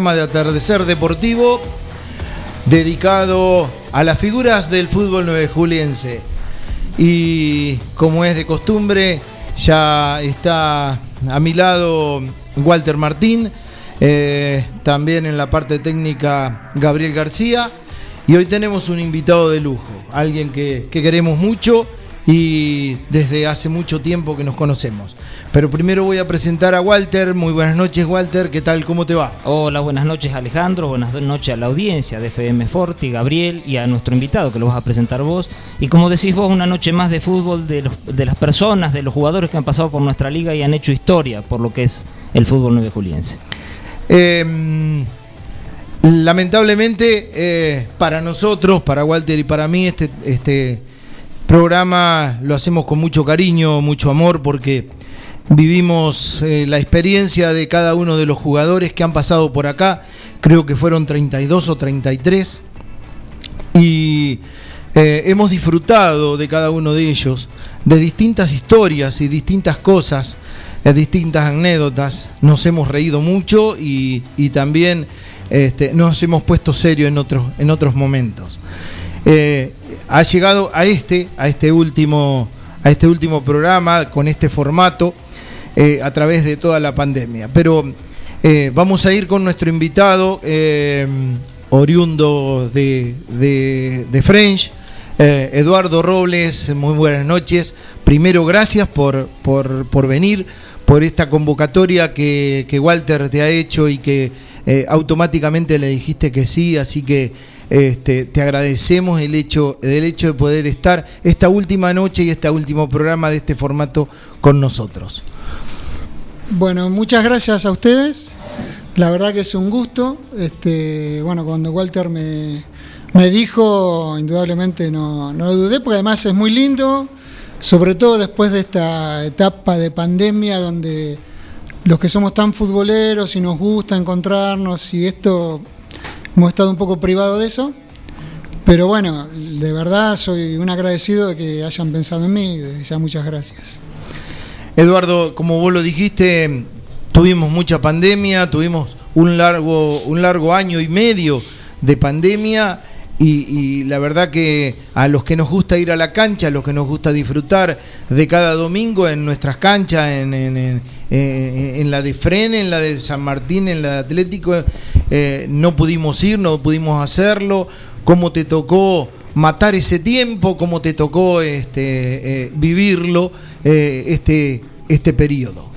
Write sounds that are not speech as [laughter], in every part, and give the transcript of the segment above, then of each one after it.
De Atardecer Deportivo dedicado a las figuras del fútbol nueve juliense. Y como es de costumbre, ya está a mi lado Walter Martín, eh, también en la parte técnica Gabriel García. Y hoy tenemos un invitado de lujo, alguien que, que queremos mucho y desde hace mucho tiempo que nos conocemos. Pero primero voy a presentar a Walter. Muy buenas noches, Walter. ¿Qué tal? ¿Cómo te va? Hola, buenas noches, Alejandro. Buenas noches a la audiencia de FM Forti, Gabriel y a nuestro invitado que lo vas a presentar vos. Y como decís vos, una noche más de fútbol de, los- de las personas, de los jugadores que han pasado por nuestra liga y han hecho historia por lo que es el fútbol nueve juliense. Eh, lamentablemente, eh, para nosotros, para Walter y para mí, este, este programa lo hacemos con mucho cariño, mucho amor, porque vivimos eh, la experiencia de cada uno de los jugadores que han pasado por acá. Creo que fueron 32 o 33. Y eh, hemos disfrutado de cada uno de ellos, de distintas historias y distintas cosas, eh, distintas anécdotas. Nos hemos reído mucho y, también este, nos hemos puesto serio en otros, en otros momentos. Eh, ha llegado a este, a este último, a este último programa con este formato eh, a través de toda la pandemia. Pero eh, vamos a ir con nuestro invitado, eh, oriundo de, de, de French, Eduardo Robles, muy buenas noches. Primero, gracias por, por, por venir, por esta convocatoria que, que Walter te ha hecho y que eh, automáticamente le dijiste que sí, así que este, te agradecemos el hecho, el hecho de poder estar esta última noche y este último programa de este formato con nosotros. Bueno, muchas gracias a ustedes. La verdad que es un gusto. Este, bueno, cuando Walter me, me dijo, indudablemente no, no lo dudé, porque además es muy lindo, sobre todo después de esta etapa de pandemia donde los que somos tan futboleros y nos gusta encontrarnos y esto, hemos estado un poco privados de eso. Pero bueno, de verdad soy un agradecido de que hayan pensado en mí y desde ya muchas gracias. Eduardo, como vos lo dijiste, tuvimos mucha pandemia, tuvimos un largo, un largo año y medio de pandemia y, la verdad que a los que nos gusta ir a la cancha, a los que nos gusta disfrutar de cada domingo en nuestras canchas, en- en- en- la de Fren, en la de San Martín, en la de Atlético, eh, no pudimos ir, no pudimos hacerlo. ¿Cómo te tocó matar ese tiempo? ¿Cómo te tocó este, eh, vivirlo eh, este, este periodo?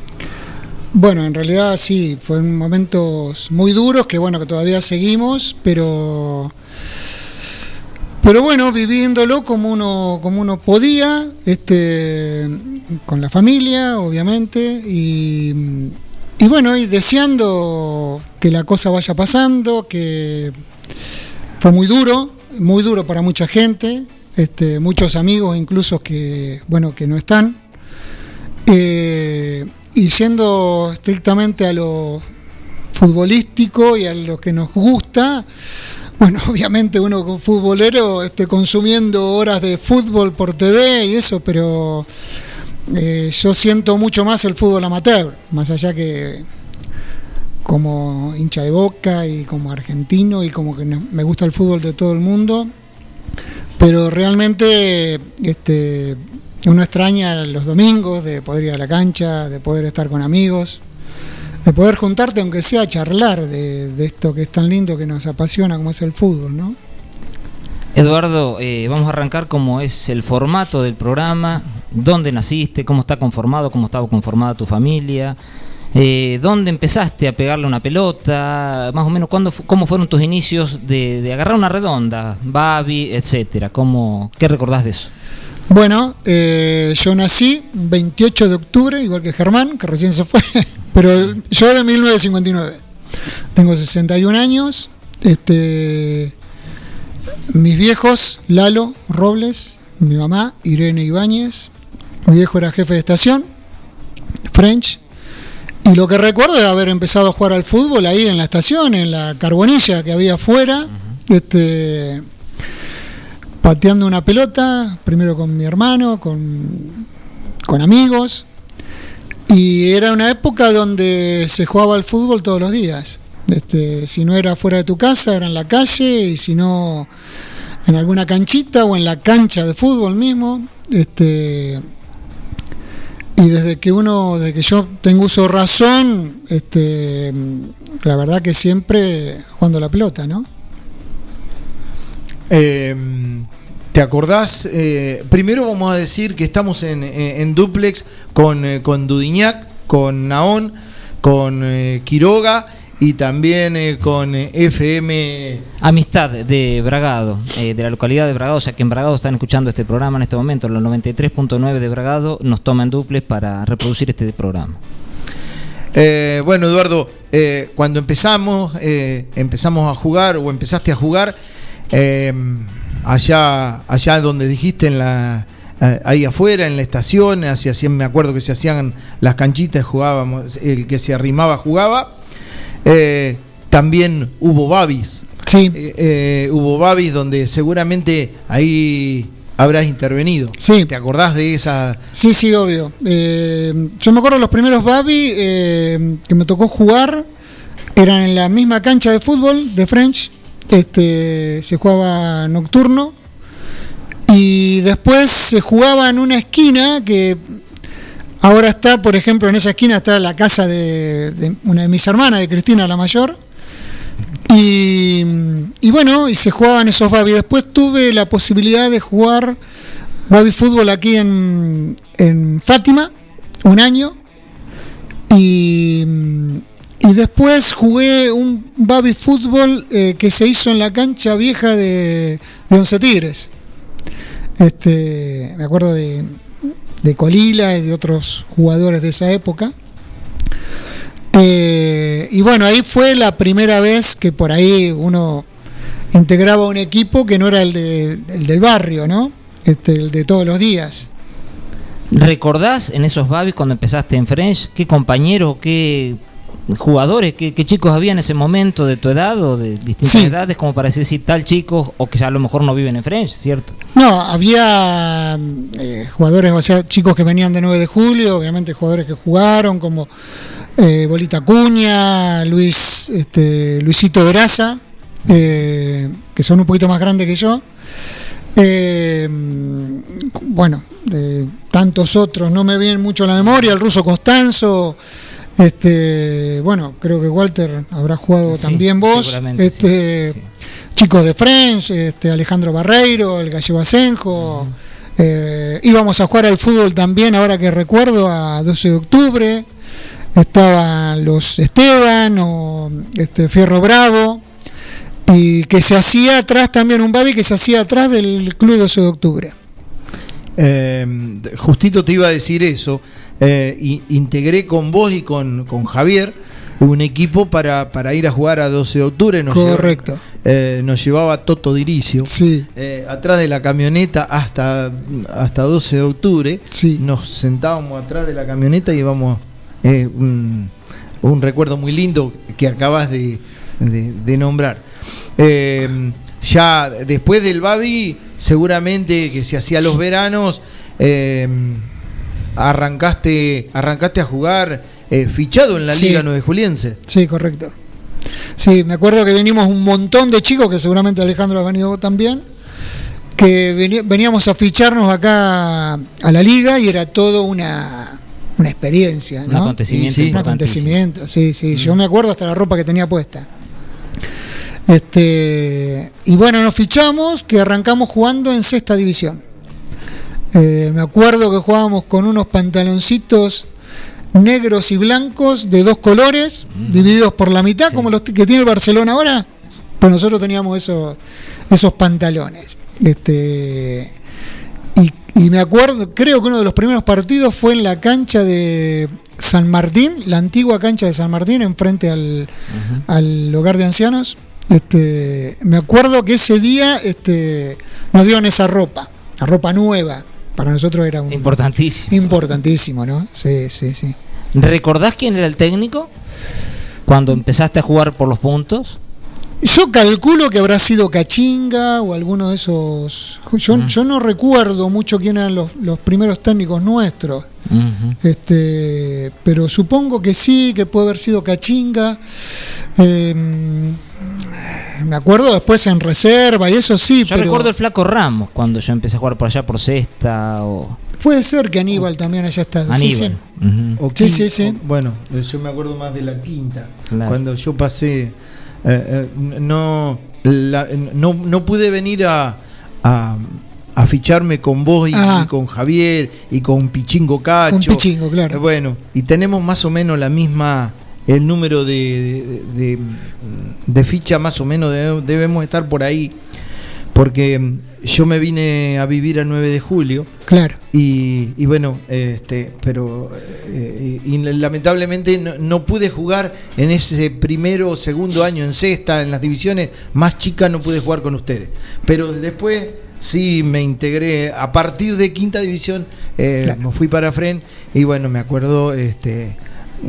Bueno, en realidad sí, fueron momentos muy duros que bueno, que todavía seguimos, pero pero bueno, viviéndolo como uno como uno podía, este con la familia, obviamente, y y bueno, y deseando que la cosa vaya pasando, que fue muy duro, muy duro para mucha gente, este, muchos amigos incluso que bueno, que no están. Eh, y siendo estrictamente a lo futbolístico y a lo que nos gusta, bueno, [laughs] obviamente uno futbolero este, consumiendo horas de fútbol por TV y eso, pero eh, yo siento mucho más el fútbol amateur, más allá que como hincha de boca y como argentino y como que me gusta el fútbol de todo el mundo, pero realmente este, uno extraña los domingos de poder ir a la cancha, de poder estar con amigos, de poder juntarte, aunque sea a charlar de, esto que es tan lindo, que nos apasiona, como es el fútbol, ¿no? Eduardo, eh, vamos a arrancar como es el formato del programa, dónde naciste, cómo está conformado, cómo estaba conformada tu familia, eh, dónde empezaste a pegarle una pelota, más o menos cuándo, cómo fueron tus inicios de, de agarrar una redonda, Babi, etcétera, ¿Cómo, ¿qué recordás de eso? Bueno, eh, yo nací 28 de octubre, igual que Germán, que recién se fue, [laughs] pero yo de 1959. Tengo 61 años. Este, mis viejos, Lalo Robles, mi mamá, Irene Ibáñez. Mi viejo era jefe de estación, French. Y lo que recuerdo es haber empezado a jugar al fútbol ahí en la estación, en la carbonilla que había afuera. Este, pateando una pelota, primero con mi hermano, con, con amigos. Y era una época donde se jugaba al fútbol todos los días. Este, si no era fuera de tu casa, era en la calle, y si no en alguna canchita o en la cancha de fútbol mismo. Este, y desde que uno, desde que yo tengo uso razón, este, la verdad que siempre jugando la pelota, ¿no? Eh, ¿Te acordás? Eh, primero vamos a decir que estamos en, en- en duplex con, eh, con Dudiñac, con Naón, con eh, Quiroga y también eh, con eh, FM. Amistad de Bragado, eh, de la localidad de Bragado, o sea que en Bragado están escuchando este programa en este momento, los 93.9 de Bragado nos toman duples para reproducir este programa. Eh, bueno, Eduardo, eh, cuando empezamos, eh, empezamos a jugar o empezaste a jugar eh, allá, allá donde dijiste en la eh, ahí afuera en la estación, hacia me acuerdo que se hacían las canchitas, jugábamos, el que se arrimaba jugaba. Eh, también hubo babis, Sí, eh, eh, hubo babis donde seguramente ahí habrás intervenido. Sí. ¿Te acordás de esa? Sí, sí, obvio. Eh, yo me acuerdo los primeros Babi eh, que me tocó jugar eran en la misma cancha de fútbol de French. Este, se jugaba nocturno y después se jugaba en una esquina que ahora está, por ejemplo, en esa esquina está la casa de, una de mis hermanas, de Cristina la mayor. Y, y bueno, y se jugaban esos Babi. Después tuve la posibilidad de jugar Babi Fútbol aquí en, en Fátima, un año. Y, y después jugué un Babi Fútbol eh, que se hizo en la cancha vieja de, Once Tigres. Este, me acuerdo de, de Colila y de otros jugadores de esa época. Eh, y bueno, ahí fue la primera vez que por ahí uno integraba un equipo que no era el, de- el del barrio, ¿no? Este, el de todos los días. ¿Recordás en esos babis cuando empezaste en French qué compañeros, qué jugadores, qué, qué chicos había en ese momento de tu edad o de distintas Sí. edades como para decir si tal chico o que ya a lo mejor no viven en French, ¿cierto? No, había eh, jugadores, o sea, chicos que venían de 9 de julio, obviamente jugadores que jugaron, como eh, Bolita Cuña, Luis, este, Luisito Veraza, eh, que son un poquito más grandes que yo. Eh, bueno, de tantos otros, no me vienen mucho a la memoria, el ruso Constanzo, este, bueno, creo que Walter habrá jugado Sí, también vos, este, sí, sí. chicos de French, este, Alejandro Barreiro, el Gallego Asenjo, eh, íbamos a jugar al fútbol también, ahora que recuerdo, a 12 de octubre, estaban los Esteban o este, Fierro Bravo, y que se hacía atrás también un babi que se hacía atrás del Club 12 de octubre. Eh, justito te iba a decir eso. Eh, integré con vos y con, con Javier un equipo para, para ir a jugar a 12 de octubre. Nos Correcto. llevaba- eh, nos llevaba Toto Diricio. Sí, eh, atrás de la camioneta hasta, hasta 12 de octubre. Sí. Nos sentábamos atrás de la camioneta y íbamos. eh, un, un recuerdo muy lindo que acabas de, de- de nombrar. Ya después del Babi, seguramente que se hacía los veranos, eh, arrancaste, arrancaste a jugar eh, fichado en la Sí. Liga Nueve Juliense. sí, correcto. Sí, me acuerdo que venimos un montón de chicos, que seguramente Alejandro ha venido también. que veníamos a ficharnos acá a la liga y era todo una, una experiencia, Un acontecimiento. un acontecimiento, sí, sí. Yo me acuerdo hasta la ropa que tenía puesta. Este, y bueno, nos fichamos que arrancamos jugando en sexta división. Eh, me acuerdo que jugábamos con unos pantaloncitos negros y blancos de dos colores, mm. divididos por la mitad, como los que tiene el Barcelona ahora. Pues nosotros teníamos esos, esos pantalones. Este, y, me acuerdo, creo que uno de los primeros partidos fue en la cancha de San Martín, la antigua cancha de San Martín, enfrente al, al hogar de ancianos. Este, me acuerdo que ese día este, nos dieron esa ropa, la ropa nueva. Para nosotros era un. Importantísimo. Importantísimo, ¿no? Sí, sí, sí. ¿Recordás quién era el técnico? Cuando empezaste a jugar por los puntos. Yo calculo que habrá sido Cachinga o alguno de esos. Yo, yo no recuerdo mucho quién eran los, primeros técnicos nuestros. este, pero supongo que sí, que puede haber sido Cachinga. Em, me acuerdo después en reserva y eso sí. Yo recuerdo el Flaco Ramos cuando yo empecé a jugar por allá por Cesta. O... Puede ser que Aníbal también haya estado. Aníbal. Sí, sí. sí, bueno, yo me acuerdo más de la quinta. Cuando yo pasé eh, eh, no, no, no, pude venir a, a, ficharme con vos ah. y, con Javier y con Pichingo Cacho. Con Pichingo, claro. Eh, bueno, y tenemos más o menos la misma, el número de, de, de ficha más o menos debemos estar por ahí porque yo me vine a vivir a 9 de julio. Claro. Y, bueno, este, pero eh, y, lamentablemente no, pude jugar en ese primero o segundo año en sexta, en las divisiones más chicas no pude jugar con ustedes. Pero después sí me integré a partir de quinta división, eh, me fui para Fren y bueno, me acuerdo, este,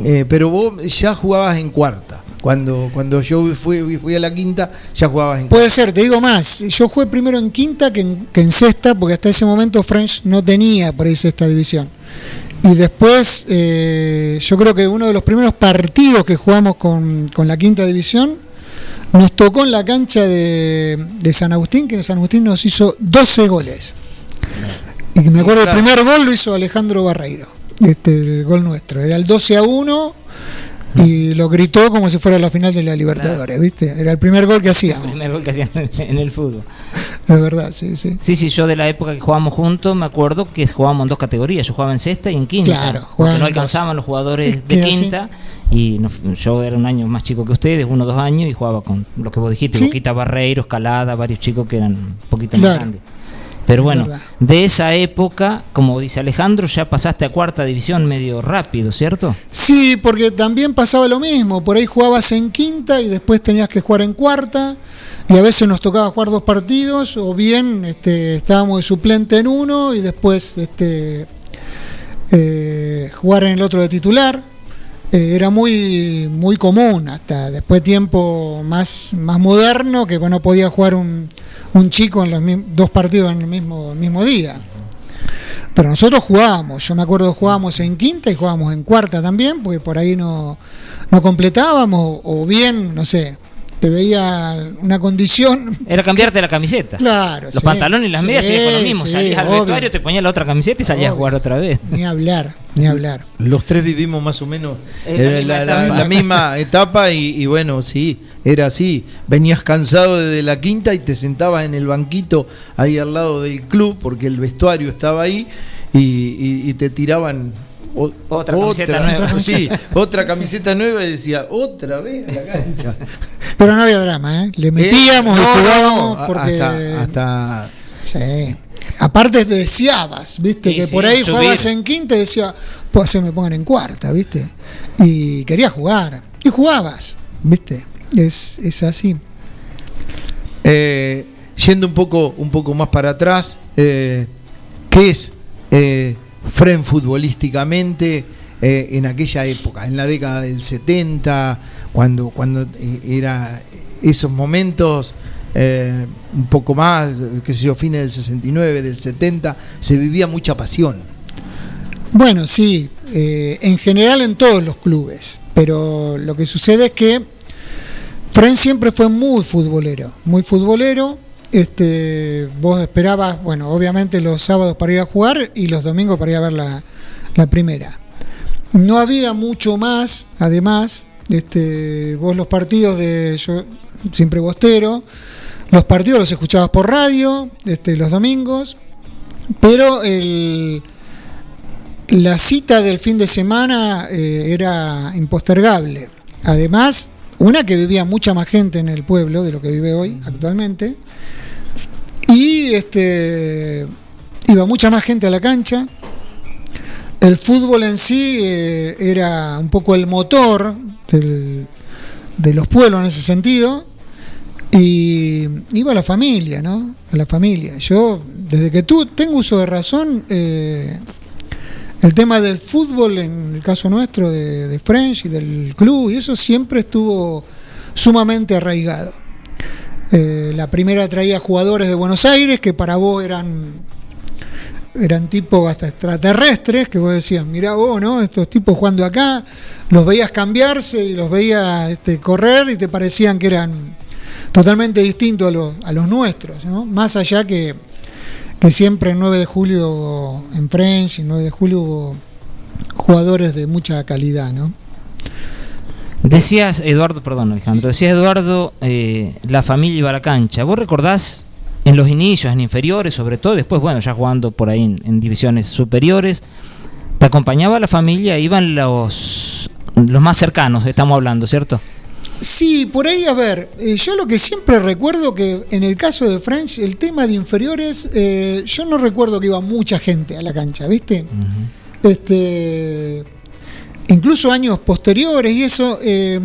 eh, pero vos ya jugabas en cuarta. Cuando, cuando yo fui, fui a la quinta, ya jugabas en Puede ser, te digo más. Yo jugué primero en quinta que en, sexta, porque hasta ese momento French no tenía por ahí sexta división. Y después, eh, yo creo que uno de los primeros partidos que jugamos con, la quinta división nos tocó en la cancha de, San Agustín, que en San Agustín nos hizo 12 goles. Y me acuerdo, el primer gol lo hizo Alejandro Barreiro, este, el gol nuestro. Era el 12 a 1 y lo gritó como si fuera la final de la Libertadores, ¿viste? Era el primer gol que hacía. El primer gol que hacían en el fútbol. Es verdad, sí, sí. Sí, sí, yo de la época que jugábamos juntos me acuerdo que jugábamos en dos categorías. Yo jugaba en sexta y en quinta. Claro, porque no alcanzaban los jugadores de quinta. Y yo era un año más chico que ustedes, uno o dos años, y jugaba con lo que vos dijiste, Boquita Barreiro, Escalada, varios chicos que eran un poquito más grandes. Pero bueno, de esa época, como dice Alejandro, ya pasaste a cuarta división medio rápido, ¿cierto? Sí, porque también pasaba lo mismo. Por ahí jugabas en quinta y después tenías que jugar en cuarta. Y a veces nos tocaba jugar dos partidos, o bien este, estábamos de suplente en uno y después este, eh, jugar en el otro de titular. Eh, era muy, muy común, hasta después tiempo más, más moderno, que bueno, podía jugar un, un chico en los dos partidos en el mismo, mismo día. Pero nosotros jugábamos, yo me acuerdo jugábamos en quinta y jugábamos en cuarta también, porque por ahí no, no completábamos, o bien, no sé, te veía una condición. Era cambiarte la camiseta. Claro. Los pantalones y las medias sí, con lo mismo. salías al vestuario, te ponías la otra camiseta y salías a jugar otra vez. Ni hablar, ni hablar. Los tres vivimos más o menos la, misma etapa [laughs] y, bueno, sí, era así. Venías cansado desde la quinta y te sentabas en el banquito ahí al lado del club porque el vestuario estaba ahí y te tiraban otra, camiseta nueva. Sí, [laughs] otra camiseta nueva y decía, otra vez la cancha. [laughs] Pero no había drama, ¿eh? Le metíamos y jugábamos porque. Hasta. Sí. Aparte te deseabas, ¿viste? que por ahí jugabas en quinta y decía, pues se me pongan en cuarta, ¿viste? Y quería jugar. Y jugabas, ¿viste? Es, es así. Eh, yendo un poco, un poco más para atrás, eh, ¿qué es eh, Fren futbolísticamente eh, en aquella época, en la década del 70, cuando, cuando eh, era esos momentos eh, un poco más, que sé yo, fines del 69, del 70, se vivía mucha pasión. Bueno, sí, en general en todos los clubes, pero lo que sucede es que Fren siempre fue muy futbolero, muy futbolero, este, vos esperabas, bueno, obviamente los sábados para ir a jugar y los domingos para ir a ver la, la primera. No había mucho más, además, este, vos los partidos de, yo siempre bostero, los partidos los escuchabas por radio, este, los domingos, pero el, la cita del fin de semana eh, era impostergable. Además, una que vivía mucha más gente en el pueblo de lo que vive hoy actualmente. Y este iba mucha más gente a la cancha. El fútbol en sí eh, era un poco el motor del- de los pueblos en ese sentido. Y iba la familia, ¿no? A la familia. Yo, desde que tú tengo uso de razón, eh, el tema del fútbol, en el caso nuestro, de, de French y del club, y eso siempre estuvo sumamente arraigado. Eh, la primera traía jugadores de Buenos Aires que para vos eran eran tipos hasta extraterrestres, que vos decías, mirá vos, ¿no? Estos tipos jugando acá, los veías cambiarse y los veías este, correr y te parecían que eran totalmente distintos a los, a los nuestros, ¿no? Más allá que, que siempre el 9 de julio en French y el 9 de julio hubo jugadores de mucha calidad, ¿no? Decías, Eduardo, perdón, Alejandro, decías, Eduardo, eh, la familia iba a la cancha. ¿Vos recordás en los inicios, en inferiores, sobre todo, después, bueno, ya jugando por ahí en, en divisiones superiores, te acompañaba la familia, iban los, los más cercanos, estamos hablando, ¿cierto? Sí, por ahí, a ver, eh, yo lo que siempre recuerdo que en el caso de French, el tema de inferiores, eh, yo no recuerdo que iba mucha gente a la cancha, ¿viste? Este, incluso años posteriores y eso, eh,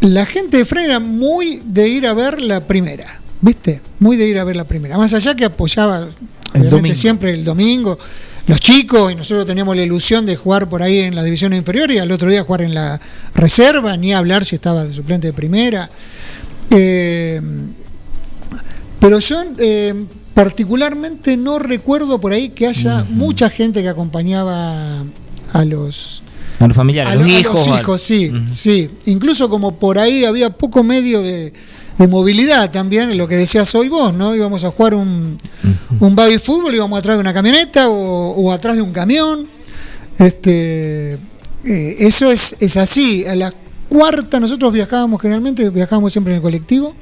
la gente de French era muy de ir a ver la primera, ¿viste? Muy de ir a ver la primera. Más allá que apoyaba domingo. siempre el domingo, los chicos, y nosotros teníamos la ilusión de jugar por ahí en las divisiones inferiores y al otro día jugar en la reserva, ni hablar si estaba de suplente de primera. Eh, pero yo eh, particularmente no recuerdo por ahí que haya mucha gente que acompañaba a los, A los familiares, a, los lo- a hijos. los hijos, sí, sí. Incluso como por ahí había poco medio de, de movilidad también, lo que decías hoy vos, ¿no? Íbamos a jugar un, un baby fútbol, íbamos atrás de una camioneta o, o atrás de un camión. Este, eh, eso es, es así. A la cuarta nosotros viajábamos generalmente, viajábamos siempre en el colectivo.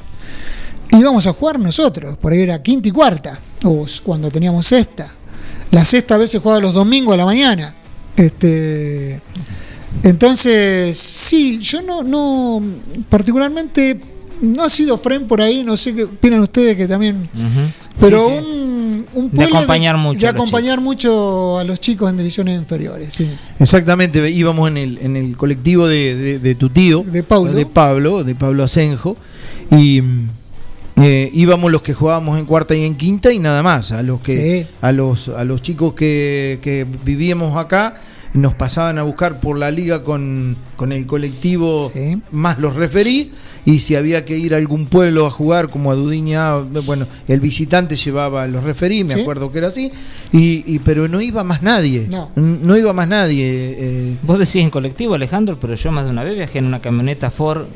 Íbamos a jugar nosotros, por ahí era quinta y cuarta, o cuando teníamos sexta. La sexta a veces jugaba los domingos a la mañana. Este, entonces, sí, yo no, no, particularmente, no ha sido Fren por ahí, no sé qué opinan ustedes que también, pero Sí, sí. un, un De acompañar mucho de a acompañar mucho a los chicos en divisiones inferiores, sí. Exactamente, íbamos en el, en el colectivo de, de- de tu tío, De Paulo. de Pablo, de Pablo Asenjo, y eh, íbamos los que jugábamos en cuarta y en quinta y nada más, a los que Sí. a los a los chicos que, que vivíamos acá nos pasaban a buscar por la liga con, con el colectivo Sí. más los referí y si había que ir a algún pueblo a jugar como a Dudiña, bueno, el visitante llevaba a los referí, me Sí. acuerdo que era así, y, y- pero no iba más nadie, No. no iba más nadie. eh, Vos decís en colectivo, Alejandro, pero yo más de una vez viajé en una camioneta Ford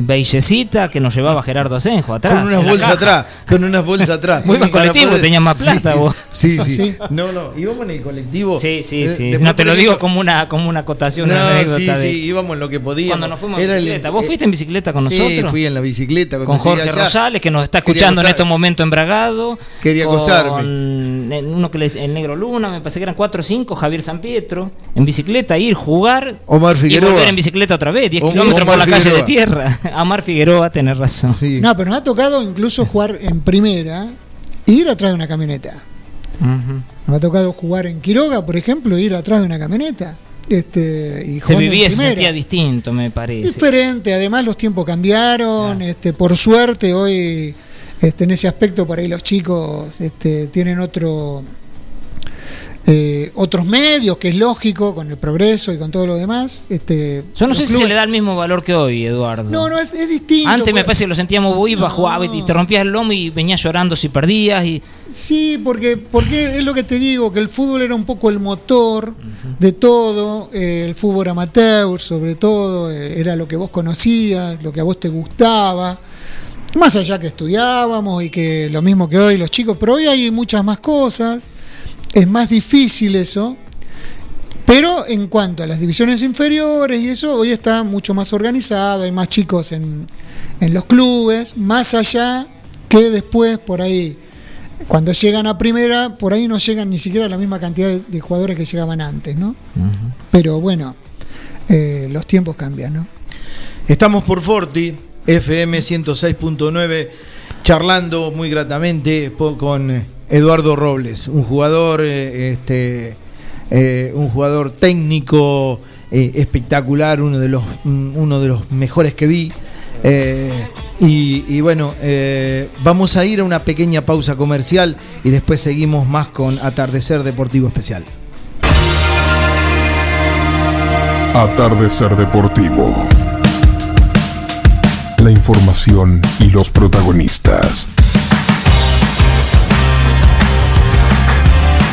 bellecita que nos llevaba Gerardo Asenjo atrás. con unas bolsas atrás, con unas bolsas atrás. Muy buen Para colectivo, poder- tenía más plata, Sí, vos. Sí, sí. sí. No, no, íbamos en el colectivo. Sí, sí, Eh, sí. no te lo digo como una, como una acotación, una No, anécdota. sí, de- sí, íbamos en lo que podíamos. Cuando nos fuimos en Era el- bicicleta. ¿Vos eh, fuiste en bicicleta con sí, nosotros? fui en la bicicleta. con Jorge. Rosales, que nos está escuchando en estos momentos en Bragado. Quería con acostarme. Uno que le el Negro Luna, me parece que eran 4 o 5, Javier San Pietro, en bicicleta, ir, jugar. Omar Y Figueroa. volver en bicicleta otra vez, 10 Omar kilómetros por la calle de tierra. [laughs] Amar Figueroa, tenés razón. Sí. No, pero nos ha tocado incluso jugar en primera e ir atrás de una camioneta. Nos ha tocado jugar en Quiroga, por ejemplo, e ir atrás de una camioneta. Este, y Se vivía se sentía distinto, me parece. Diferente, además los tiempos cambiaron, este, por suerte hoy este, en ese aspecto por ahí los chicos este, tienen otro eh, otros medios, que es lógico, con el progreso y con todo lo demás. Este, Yo no sé si se le da el mismo valor que hoy, Eduardo. No, no, es, es distinto. Antes me pues. parece que lo sentíamos ibas, No. jugabas y te rompías el lomo y venías llorando si perdías y Sí, porque, porque es lo que te digo, que el fútbol era un poco el motor de todo, eh, el fútbol amateur sobre todo, eh, era lo que vos conocías, lo que a vos te gustaba. Más allá que estudiábamos y que lo mismo que hoy los chicos, pero hoy hay muchas más cosas, es más difícil eso. Pero en cuanto a las divisiones inferiores y eso, hoy está mucho más organizado, hay más chicos en, en los clubes, más allá que después por ahí, cuando llegan a primera, por ahí no llegan ni siquiera a la misma cantidad de, jugadores que llegaban antes, ¿no? Pero bueno, eh, los tiempos cambian, ¿no? Estamos por Forti, FM 106.9, charlando muy gratamente con Eduardo Robles, un jugador, eh, este, eh, un jugador técnico espectacular, uno de los, uno de los mejores que vi. Y, bueno, vamos a ir a una pequeña pausa comercial y después seguimos más con Atardecer Deportivo Especial. Atardecer Deportivo. La información y los protagonistas.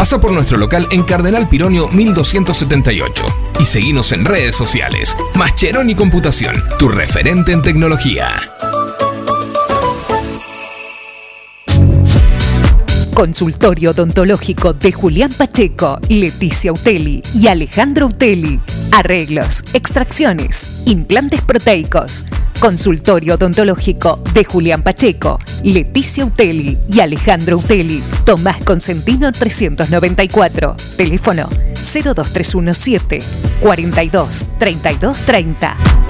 Pasa por nuestro local en Cardenal Pironio 1278 y seguimos en redes sociales. Mascheroni Computación, tu referente en tecnología. Consultorio odontológico de Julián Pacheco, Leticia Uteli y Alejandro Uteli. Arreglos, extracciones, implantes proteicos. Consultorio odontológico de Julián Pacheco, Leticia Uteli y Alejandro Uteli. Tomás Consentino 394. Teléfono 02317 42 32 30.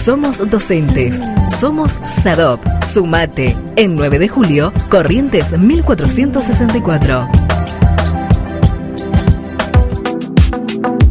Somos docentes. Somos SADOP. Sumate. En 9 de julio, Corrientes 1464.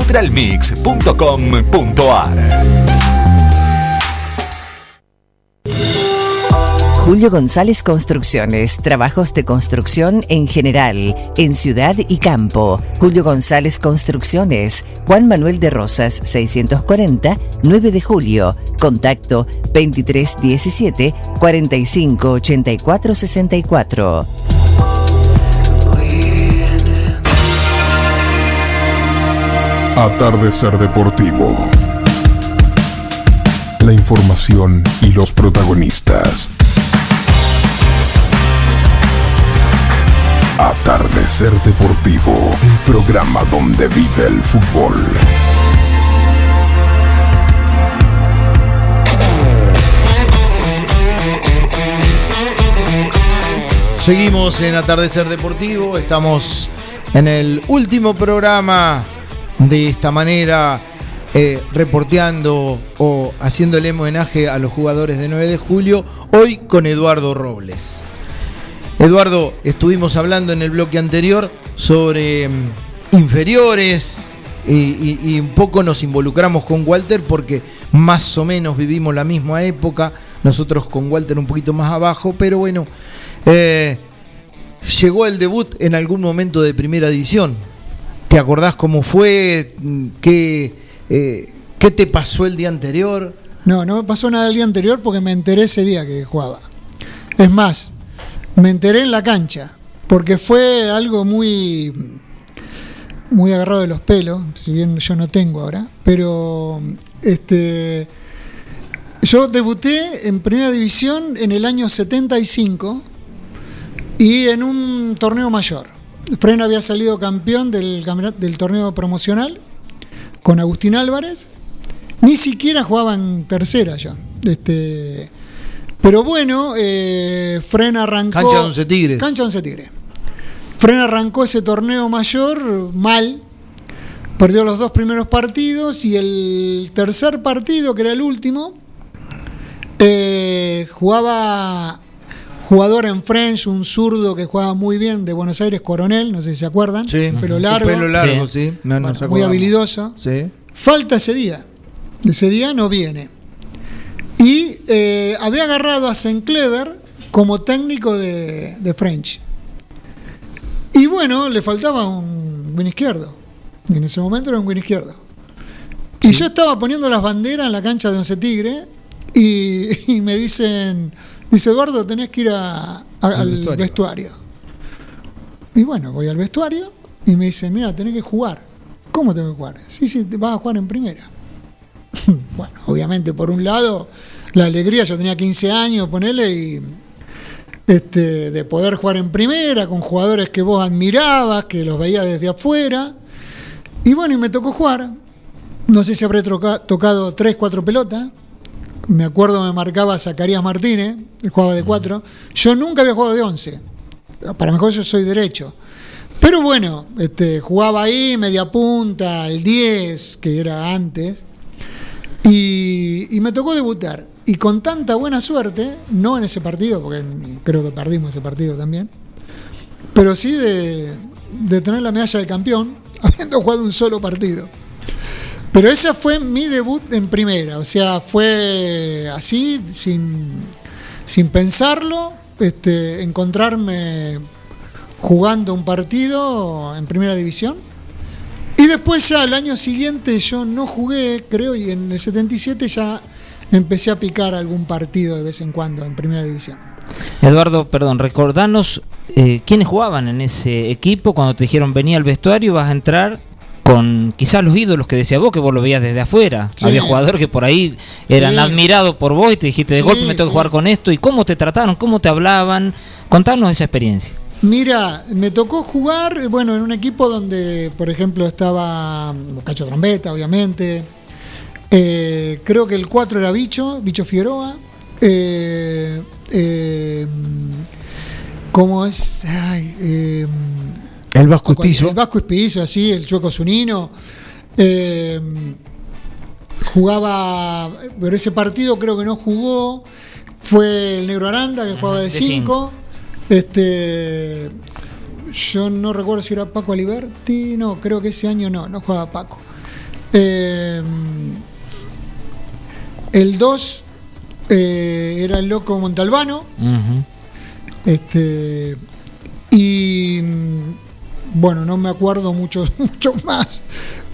www.neutralmix.com.ar. Julio González Construcciones, trabajos de construcción en general, en ciudad y campo. Julio González Construcciones, Juan Manuel de Rosas, 640, 9 de julio. Contacto 2317 4584 64. Atardecer Deportivo. La información y los protagonistas. Atardecer Deportivo, el programa donde vive el fútbol. Seguimos en Atardecer Deportivo, estamos en el último programa de esta manera eh, reporteando o haciéndole homenaje a los jugadores de 9 de julio, hoy con Eduardo Robles. Eduardo, estuvimos hablando en el bloque anterior sobre mm, inferiores y, un poco nos involucramos con Walter porque más o menos vivimos la misma época, nosotros con Walter un poquito más abajo, pero bueno, eh, llegó el debut en algún momento de primera división. ¿Te acordás cómo fue? ¿Qué, eh, ¿Qué te pasó el día anterior? No, no me pasó nada el día anterior porque me enteré ese día que jugaba. Es más, me enteré en la cancha, porque fue algo muy, muy agarrado de los pelos, si bien yo no tengo ahora, pero este, yo debuté en primera división en el año 75 y en un torneo mayor. Fren había salido campeón del, torneo promocional con Agustín Álvarez. Ni siquiera jugaba en tercera yo. Este, pero bueno, eh, Fren arrancó. Cancha de Once Tigres. Cancha de Once Tigres. Fren arrancó ese torneo mayor mal. Perdió los dos primeros partidos y el tercer partido, que era el último, eh, jugaba jugador en French, un zurdo que jugaba muy bien de Buenos Aires, Coronel, no sé si se acuerdan, Sí, pelo un largo, pelo largo, sí. No, nos Bueno, muy habilidoso. Sí. Falta ese día. Ese día no viene. Y eh, había agarrado a Clever como técnico de, de French. Y bueno, le faltaba un win izquierdo. Y en ese momento era un win izquierdo. Y yo estaba poniendo las banderas en la cancha de Once Tigre y, [laughs] y me dicen, dice Eduardo, tenés que ir a- a- al vestuario. vestuario. Y bueno, voy al vestuario y me dicen, mira, tenés que jugar. ¿Cómo tengo que jugar? Sí, sí, vas a jugar en primera. [laughs] bueno, obviamente, por un lado, la alegría, yo tenía 15 años, ponele, y este, de poder jugar en primera, con jugadores que vos admirabas, que los veías desde afuera. Y bueno, y me tocó jugar. No sé si habré tocado 3, 4 pelotas. Me acuerdo me marcaba Zacarías Martínez, jugaba de 4. Yo nunca había jugado de 11. Para mejor yo soy derecho. Pero bueno, este, jugaba ahí, media punta, el 10, que era antes. Y, y me tocó debutar. Y con tanta buena suerte, no en ese partido, porque creo que perdimos ese partido también, pero sí de, de tener la medalla de campeón, [laughs] habiendo jugado un solo partido. Pero ese fue mi debut en primera, o sea, fue así, sin, sin pensarlo, este, encontrarme jugando un partido en primera división. Y después ya el año siguiente yo no jugué, creo, y en el 77 ya empecé a picar algún partido de vez en cuando en primera división. Eduardo, perdón, recordanos eh, quiénes jugaban en ese equipo cuando te dijeron venía al vestuario vas a entrar con quizás los ídolos que decía vos, que vos lo veías desde afuera. Sí. Había jugadores que por ahí eran Sí. admirados por vos y te dijiste, de Sí, golpe me tengo que jugar con esto. ¿Y cómo te trataron? ¿Cómo te hablaban? Contanos esa experiencia. Mira, me tocó jugar, bueno, en un equipo donde, por ejemplo, estaba Cacho Trombeta, obviamente. Eh, creo que el 4 era Bicho, Bicho Figueroa. Eh, eh, ¿Cómo es? Ay, eh, El Vasco Espizo. El Vasco Espizo, así, el Chueco Zunino. Eh, jugaba, pero ese partido creo que no jugó. Fue el Negro Aranda que jugaba de de 5. Este, yo no recuerdo si era Paco Aliberti. No, creo que ese año no, no jugaba Paco. Eh, el 2 era el loco Montalbano. Este, y bueno, no me acuerdo mucho, [laughs] mucho más,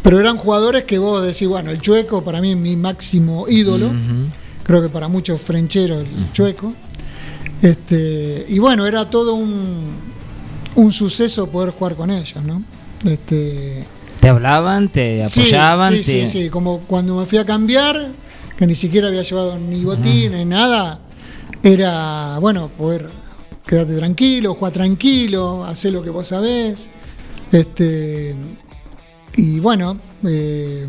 pero eran jugadores que vos decís, bueno, el Chueco para mí es mi máximo ídolo, creo que para muchos frencheros el Chueco. Este, y bueno, era todo un, un suceso poder jugar con ellos, ¿no? Este, Te hablaban, te apoyaban. Sí, sí, te- sí, como cuando me fui a cambiar, que ni siquiera había llevado ni botín ni nada, era, bueno, poder quedarte tranquilo, jugar tranquilo, hacer lo que vos sabés. Este, y bueno, eh,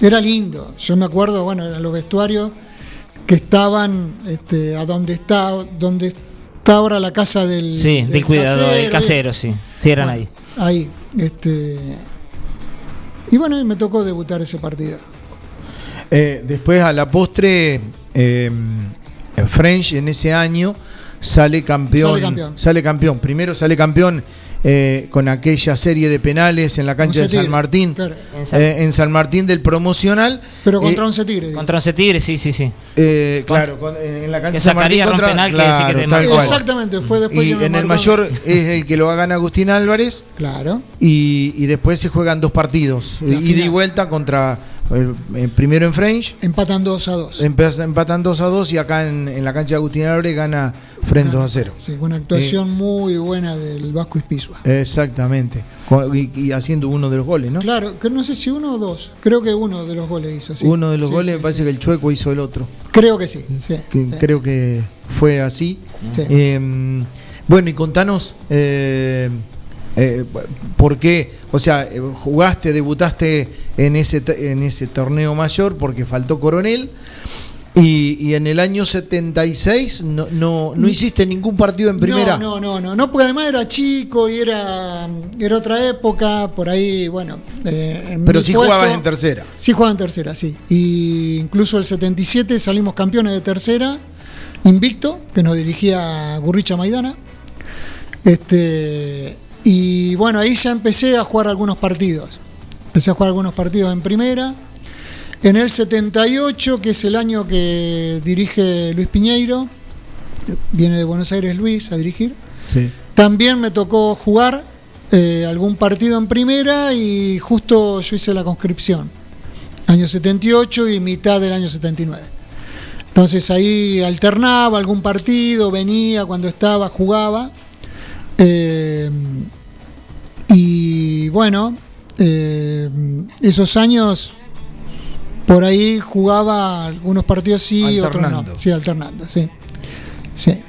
era lindo. Yo me acuerdo, bueno, eran los vestuarios que estaban este, a donde está, donde está ahora la casa del, Sí, del cuidador, del casero, casero, sí. Sí, eran bueno, ahí. Ahí, este. y bueno, me tocó debutar ese partido. Eh, después a la postre, eh, French en ese año sale campeón, Sale campeón. sale campeón. Primero sale campeón eh, con aquella serie de penales en la cancha de San Tigre, Martín, claro. En San- eh, en San Martín del promocional. Pero contra Eh, Once Tigre. digo. Contra Once Tigre, sí, sí, sí. Eh, claro, con- en la cancha Que sacaría contra, Penal, que. Exactamente, fue después Y en el mayor es el que lo gana Agustín Álvarez Claro. y, y después se juegan dos partidos, La ida y vuelta contra eh, eh, primero en French, Empatan 2 a 2. empe- empatan 2 a 2 y acá en, en la cancha de Agustín Álvarez gana Frente 2 a 0. Sí, una actuación muy buena del Vasco Ispizua. Exactamente. Con- y, y haciendo uno de los goles, ¿no? Claro, que no sé si uno o dos. Creo que uno de los goles hizo. sí. Uno de los Sí, goles sí, me parece que el Chueco hizo el otro. Creo que sí. sí, que. Creo que fue así. Sí. Eh, bueno, y contanos eh, eh, por qué, o sea, eh, jugaste, debutaste en ese, en ese torneo mayor porque faltó Coronel. Y, y en el año 76 no, no, no hiciste ningún partido en primera. No, no, no, no, no, porque además era chico y era, era otra época, por ahí, bueno. eh, en Pero sí puesto- jugabas en tercera. Sí jugaba en tercera, sí. Y incluso el 77 salimos campeones de tercera, invicto, que nos dirigía Gurricha Maidana. Este, y bueno, ahí ya empecé a jugar algunos partidos. Empecé a jugar algunos partidos en primera. En el 78, que es el año que dirige Luis Piñeiro, viene de Buenos Aires Luis a dirigir. Sí. También me tocó jugar eh, algún partido en primera y justo yo hice la conscripción. Año 78 y mitad del año 79. Entonces ahí alternaba algún partido, venía cuando estaba, jugaba. Eh, y bueno, eh, esos años por ahí jugaba algunos partidos sí, otros Alternando. no. Sí, alternando, sí. Sí.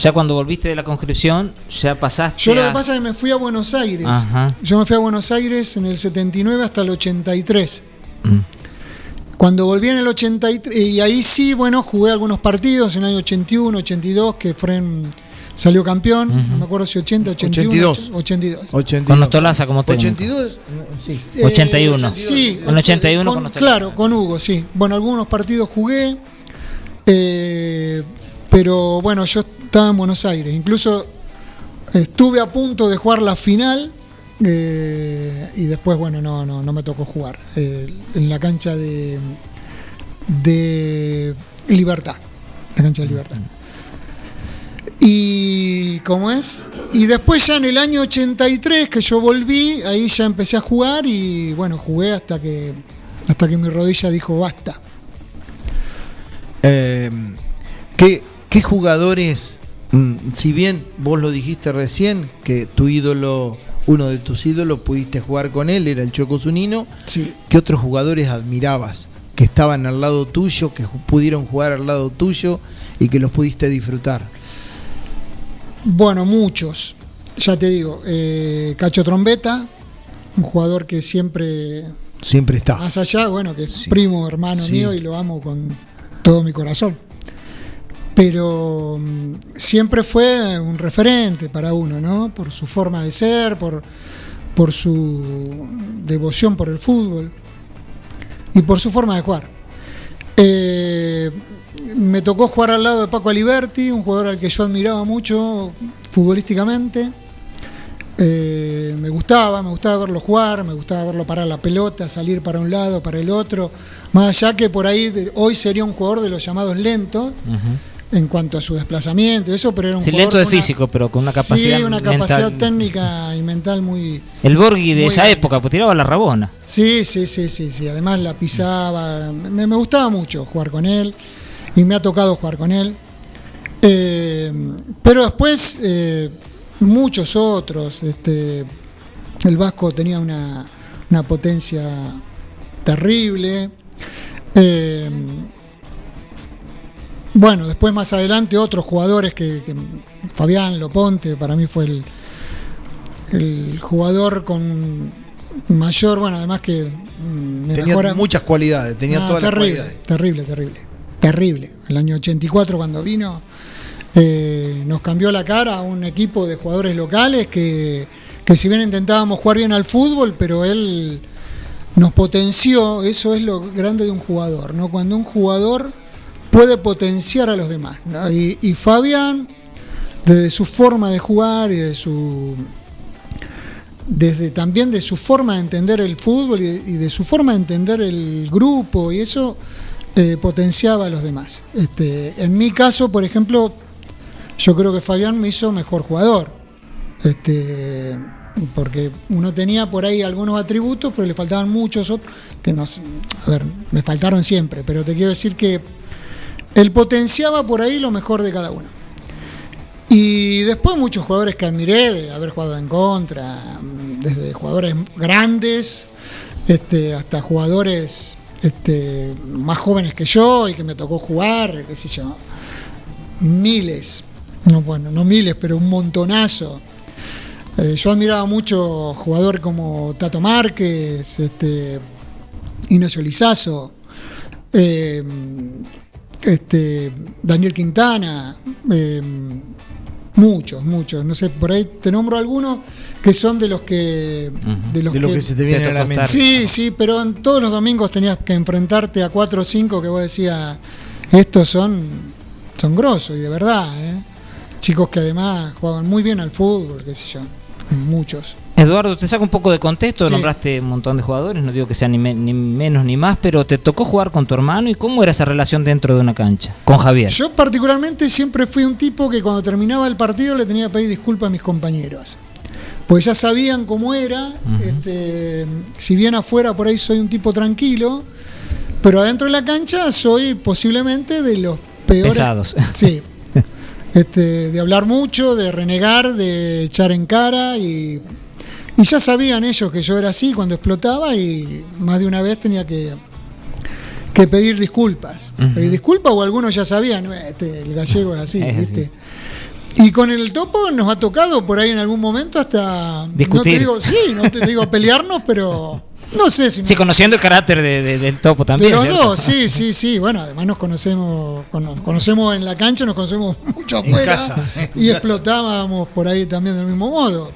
Ya cuando volviste de la conscripción, ya pasaste Yo lo a- que pasa es que me fui a Buenos Aires. Ajá. Yo me fui a Buenos Aires en el 79 hasta el 83. Mm. Cuando volví en el 83, y ahí sí, bueno, jugué algunos partidos en el año 81, 82, que Fren salió campeón. No me acuerdo si 80, 81. 82. 82. 82. Con Ostolaza como técnico. 82, sí. Eh, 81. Sí, Con 81 con con-. Claro, con Hugo, sí. Bueno, algunos partidos jugué. eh, pero bueno, yo estaba en Buenos Aires. Incluso estuve a punto de jugar la final. eh, y después, bueno, no, no, no me tocó jugar. eh, en la cancha de, de Libertad. La cancha de Libertad. Y como es, y después ya en el año 83 que yo volví, ahí ya empecé a jugar y bueno, jugué hasta que hasta que mi rodilla dijo basta. Eh, ¿qué, qué jugadores, mm, si bien vos lo dijiste recién, que tu ídolo, uno de tus ídolos, pudiste jugar con él, era el Choco Zunino, Sí. ¿qué otros jugadores admirabas? Que estaban al lado tuyo, que pudieron jugar al lado tuyo y que los pudiste disfrutar. Bueno, muchos. Ya te digo, eh, Cacho Trombeta, un jugador que siempre, Siempre está. más allá, bueno, que es Sí. primo, hermano Sí. mío y lo amo con todo mi corazón. Pero mm, siempre fue un referente para uno, ¿no? Por su forma de ser, por, por su devoción por el fútbol y por su forma de jugar. Eh, me tocó jugar al lado de Paco Aliberti, un jugador al que yo admiraba mucho futbolísticamente. Eh, me gustaba, me gustaba verlo jugar, me gustaba verlo parar la pelota, salir para un lado, para el otro. Más allá que por ahí de- hoy sería un jugador de los llamados lentos en cuanto a su desplazamiento, y eso, pero era un Sí, jugador lento de una- físico, pero con una capacidad Sí, una mental. capacidad técnica y mental muy, El Borghi de esa grande. época, pues tiraba la rabona. Sí, sí, sí, sí, sí. Además la pisaba. Me, me gustaba mucho jugar con él y me ha tocado jugar con él. Eh, pero después eh, muchos otros. Este, el Vasco tenía una, una potencia terrible. Eh, bueno, después más adelante otros jugadores que, que Fabián Loponte para mí fue el, el jugador con mayor, bueno, además que mm, me Tenía mejora- muchas cualidades, tenía todas terrible, las cualidades. terrible, terrible, terrible. El año 84 cuando vino eh, nos cambió la cara a un equipo de jugadores locales que, que si bien intentábamos jugar bien al fútbol, pero él nos potenció, eso es lo grande de un jugador, ¿no? Cuando un jugador puede potenciar a los demás. ¿no? Y, y Fabián, desde su forma de jugar y de su desde también de su forma de entender el fútbol y de, y de su forma de entender el grupo y eso eh, potenciaba a los demás. Este, en mi caso, por ejemplo, yo creo que Fabián me hizo mejor jugador. Este, porque uno tenía por ahí algunos atributos, pero le faltaban muchos otros, que no, a ver, me faltaron siempre, pero te quiero decir que él potenciaba por ahí lo mejor de cada uno. Y después muchos jugadores que admiré de haber jugado en contra, desde jugadores grandes este, hasta jugadores este, más jóvenes que yo y que me tocó jugar, qué sé yo, miles, no bueno, no miles, pero un montonazo. Eh, yo admiraba mucho jugadores como Tato Márquez, este, Ignacio Lizazo, eh, este, Daniel Quintana, eh, muchos, muchos. No sé, por ahí te nombro algunos que son de los que. De los que, se te viene a la mente. Sí, sí, pero en todos los domingos tenías que enfrentarte a cuatro o cinco que vos decías, estos son, son grosos y de verdad, ¿eh? Chicos que además jugaban muy bien al fútbol, qué sé yo. Muchos. Eduardo, te saco un poco de contexto, Sí. nombraste un montón de jugadores, no digo que sea ni, me- ni menos ni más, pero te tocó jugar con tu hermano y cómo era esa relación dentro de una cancha con Javier. Yo particularmente siempre fui un tipo que cuando terminaba el partido le tenía que pedir disculpas a mis compañeros. Pues ya sabían cómo era. este, si bien afuera por ahí soy un tipo tranquilo, pero adentro de la cancha soy posiblemente de los peores. Pesados. [laughs] Sí. Este, de hablar mucho, de renegar, de echar en cara y, y ya sabían ellos que yo era así cuando explotaba y más de una vez tenía que, que pedir disculpas. Ujú. Pedir disculpas o algunos ya sabían, "Eh, este, el gallego es así, Es así. Y con el topo nos ha tocado por ahí en algún momento hasta... No Discutir. te digo, sí, no te digo pelearnos, pero no sé si... Sí, conociendo el carácter de- de- del topo también. de los ¿cierto? dos, sí, sí, sí. Bueno, además nos conocemos, cono- conocemos en la cancha, nos conocemos [laughs] mucho En afuera casa, en y casa. explotábamos por ahí también del mismo modo.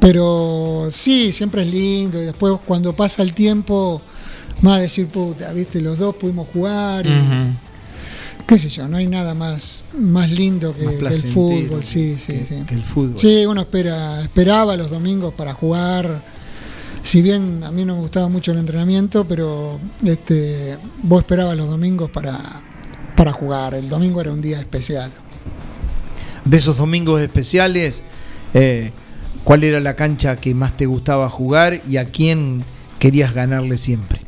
Pero sí, siempre es lindo y después cuando pasa el tiempo, más decir, puta, viste, los dos pudimos jugar y. qué sé yo, no hay nada más, más lindo que, Más que el fútbol, sí, sí, que- sí. que el fútbol. Sí, uno espera, esperaba los domingos para jugar. Si bien a mí no me gustaba mucho el entrenamiento, pero este, vos esperabas los domingos para, para jugar. El domingo era un día especial. De esos domingos especiales, eh, ¿cuál era la cancha que más te gustaba jugar y a quién querías ganarle siempre?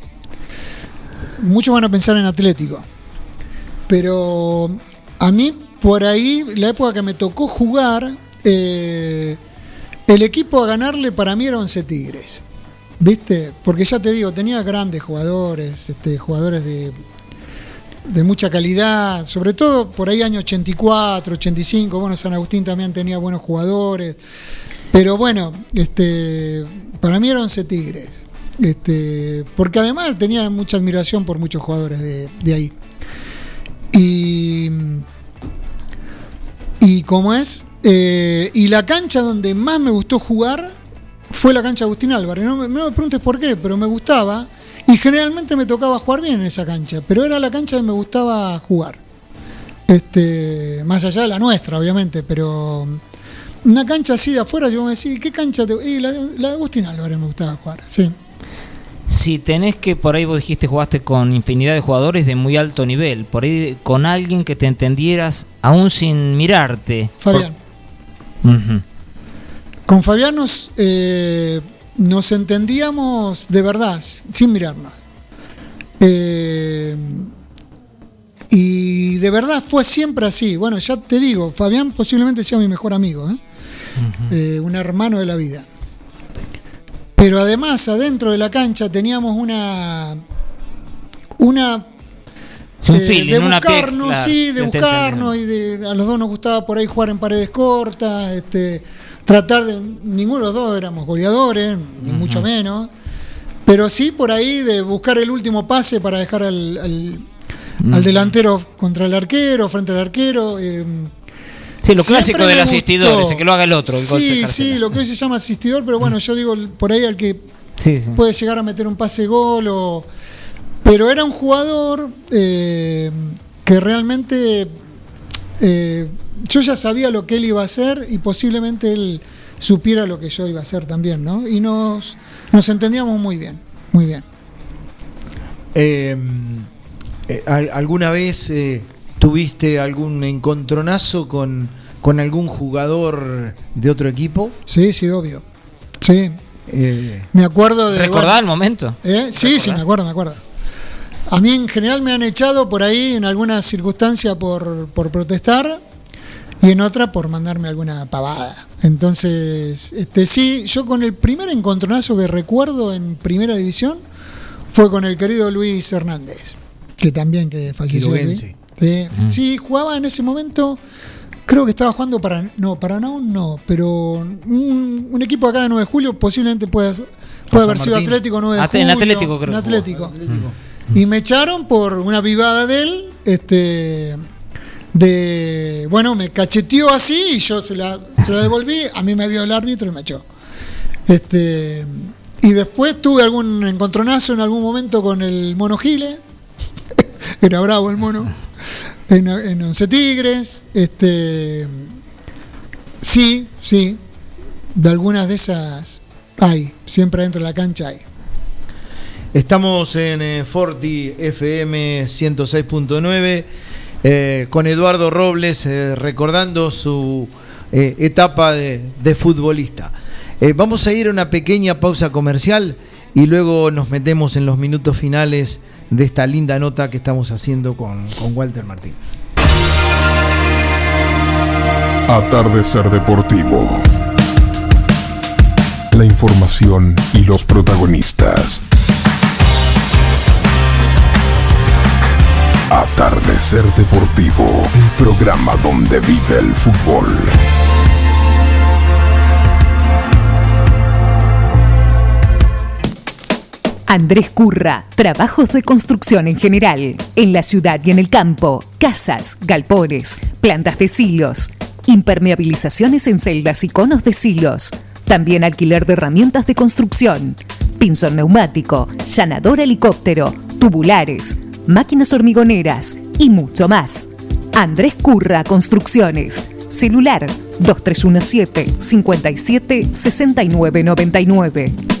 Muchos van a pensar en Atlético, pero a mí por ahí, la época que me tocó jugar, eh, el equipo a ganarle para mí era Once Tigres. ¿Viste? Porque ya te digo, tenía grandes jugadores, este, jugadores de, de mucha calidad, sobre todo por ahí año 84, 85, bueno, San Agustín también tenía buenos jugadores, pero bueno, este, para mí era Once Tigres, este, porque además tenía mucha admiración por muchos jugadores de, de ahí. Y, y como es, eh, y la cancha donde más me gustó jugar fue la cancha Agustín Álvarez. No me, preguntes por qué, pero me gustaba. Y generalmente me tocaba jugar bien en esa cancha, pero era la cancha que me gustaba jugar. Este, más allá de la nuestra, obviamente, pero una cancha así de afuera, yo me decía, ¿qué cancha te y la, la de Agustín Álvarez me gustaba jugar, sí. Si tenés que, por ahí vos dijiste, jugaste con infinidad de jugadores de muy alto nivel, por ahí con alguien que te entendieras aún sin mirarte. Fabián. Por-. Con Fabián nos, eh, nos entendíamos de verdad, sin mirarnos. Eh, y de verdad fue siempre así. Bueno, ya te digo, Fabián posiblemente sea mi mejor amigo, ¿eh? Eh, un hermano de la vida. Pero además, adentro de la cancha teníamos una. Una un eh, feeling, de una buscarnos, claro, sí, de buscarnos y de, a los dos nos gustaba por ahí jugar en paredes cortas, este, tratar de, ninguno de los dos éramos goleadores, ni mucho menos, pero sí por ahí de buscar el último pase para dejar al, al- al delantero contra el arquero, frente al arquero. eh, Sí, lo Siempre clásico del asistidor, ese que lo haga el otro. el Sí, sí, lo que hoy se llama asistidor, pero bueno, yo digo por ahí al que puede llegar a meter un pase gol o... Pero era un jugador eh, que realmente eh, yo ya sabía lo que él iba a hacer y posiblemente él supiera lo que yo iba a hacer también, ¿no? Y nos, nos entendíamos muy bien, muy bien. Em, eh, ¿Alguna vez tuviste algún encontronazo con, con algún jugador de otro equipo? Sí, sí, obvio. Sí. me acuerdo de. ¿Recordar el momento? Sí, sí, me acuerdo, me acuerdo. A mí en general me han echado por ahí en alguna circunstancia por, protestar y en otra por mandarme alguna pavada. Entonces, este sí, yo con el primer encontronazo que recuerdo en primera división fue con el querido Luis Hernández, que también que falleció. Sí, jugaba en ese momento, creo que estaba jugando para, no, para no, no, pero un, equipo acá de 9 de julio posiblemente puede, puede haber sido Atlético 9 de julio. En Atlético creo. En Atlético. Y me echaron por una vivada de él, este de bueno, me cacheteó así y yo se la, se la devolví, a mí me vio el árbitro y me echó. Este y después tuve algún encontronazo en algún momento con el mono Gile. [laughs] Era bravo el mono. En, en Once Tigres. Este sí, sí. De algunas de esas hay. Siempre dentro de la cancha hay. Estamos en eh, Forti FM 106.9 eh, con Eduardo Robles eh, recordando su etapa de, futbolista. vamos a ir a una pequeña pausa comercial y luego nos metemos en los minutos finales de esta linda nota que estamos haciendo con, con Walter Martín. Atardecer Deportivo. La información y los protagonistas. Atardecer Deportivo, el programa donde vive el fútbol. Andrés Curra, trabajos de construcción en general, en la ciudad y en el campo, casas, galpones, plantas de silos, impermeabilizaciones en celdas y conos de silos, también alquiler de herramientas de construcción, pinzón neumático, llanador helicóptero, tubulares, máquinas hormigoneras y mucho más. Andrés Curra Construcciones. Celular 2317 57 69 99.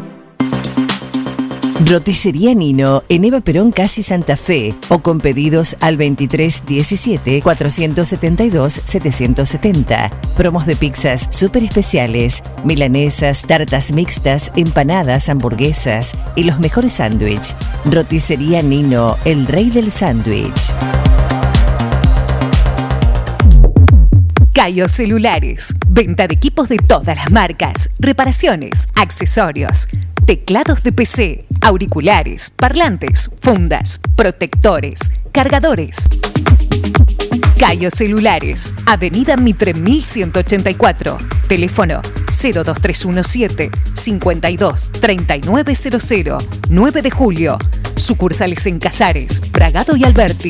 Roticería Nino en Eva Perón Casi Santa Fe o con pedidos al 2317 472 770. Promos de pizzas súper especiales, milanesas, tartas mixtas, empanadas, hamburguesas y los mejores sándwiches. Roticería Nino, el rey del sándwich. Cayo Celulares. Venta de equipos de todas las marcas. Reparaciones, accesorios, teclados de PC, auriculares, parlantes, fundas, protectores, cargadores. Cayo Celulares. Avenida Mitre 1184. Teléfono 02317 52 3900 9 de julio. Sucursales en Casares, Bragado y Alberti.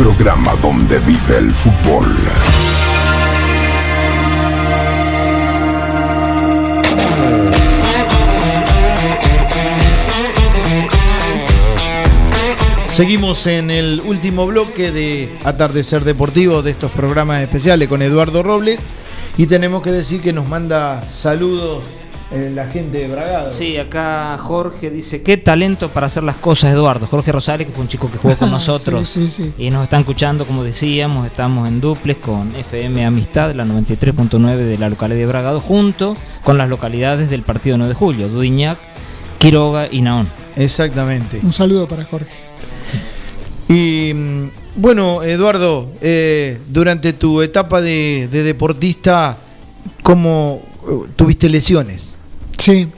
Programa donde vive el fútbol. Seguimos en el último bloque de Atardecer Deportivo de estos programas especiales con Eduardo Robles y tenemos que decir que nos manda saludos la gente de Bragado. Sí, acá Jorge dice, qué talento para hacer las cosas, Eduardo. Jorge Rosales, que fue un chico que jugó con [laughs] nosotros Sí, sí, sí. y nos están escuchando, como decíamos, estamos en duples con FM Amistad, la 93.9 de la localidad de Bragado, junto con las localidades del partido 9 de julio, Dudiñac, Quiroga y Naón. Exactamente. Un saludo para Jorge. Y mm, bueno, Eduardo, eh, durante tu etapa de, de deportista, ¿cómo eh, tuviste lesiones? Sí,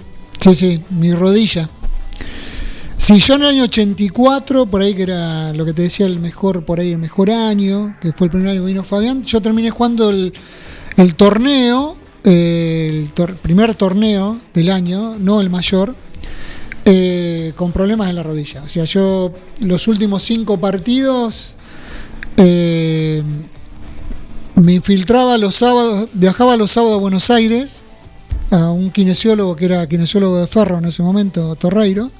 sí, sí, mi rodilla. Sí, yo en el año 84, por ahí que era lo que te decía el mejor, por ahí el mejor año, que fue el primer año que vino Fabián, yo terminé jugando el, el torneo, eh, el primer torneo del año, no el mayor, eh, con problemas en la rodilla. O sea, yo los últimos cinco partidos eh, me infiltraba los sábados, viajaba los sábados a Buenos Aires a un kinesiólogo que era kinesiólogo de Ferro en ese momento, Torreiro,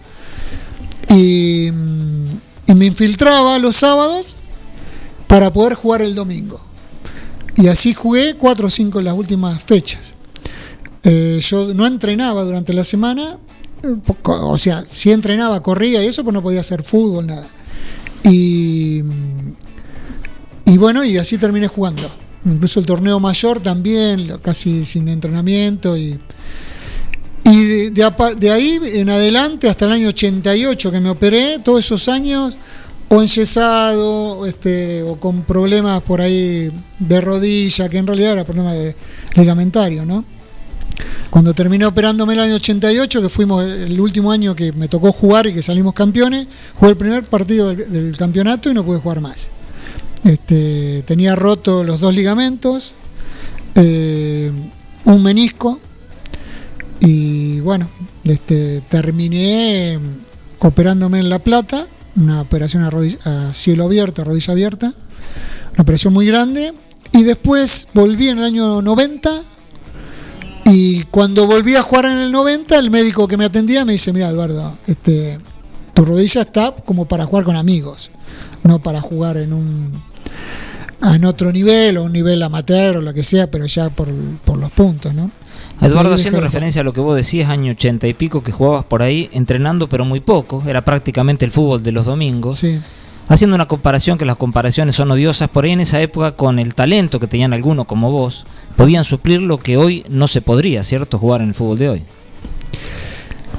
y, mm, y me infiltraba los sábados para poder jugar el domingo. Y así jugué cuatro o cinco en las últimas fechas. Eh, yo no entrenaba durante la semana, o sea, sí entrenaba, corría y eso, pero no podía hacer fútbol, nada. Y, y bueno, y así terminé jugando. Incluso el torneo mayor también, casi sin entrenamiento. Y, y de, ahí en adelante, hasta el año 88 que me operé, todos esos años, o enyesado, este, o con problemas por ahí de rodilla, que en realidad era problema de ligamentario, ¿no? Cuando terminé operándome el año 88, que fuimos el último año que me tocó jugar y que salimos campeones, jugué el primer partido del campeonato y no pude jugar más. Este, tenía roto los dos ligamentos, eh, un menisco y bueno, este, terminé operándome en La Plata, una operación a, a cielo abierto, a rodilla abierta, una operación muy grande y después volví en el año 90 y cuando volví a jugar en el 90, el médico que me atendía me dice, mira Eduardo, este, tu rodilla está como para jugar con amigos, no para jugar en un en otro nivel o un nivel amateur o lo que sea, pero ya por, por los puntos, ¿no? Eduardo, ahí haciendo de referencia a lo que vos decías, año 80 y pico, que jugabas por ahí entrenando, pero muy poco, era prácticamente el fútbol de los domingos. Sí. Haciendo una comparación, que las comparaciones son odiosas, por ahí en esa época, con el talento que tenían algunos como vos, podían suplir lo que hoy no se podría, ¿cierto? Jugar en el fútbol de hoy.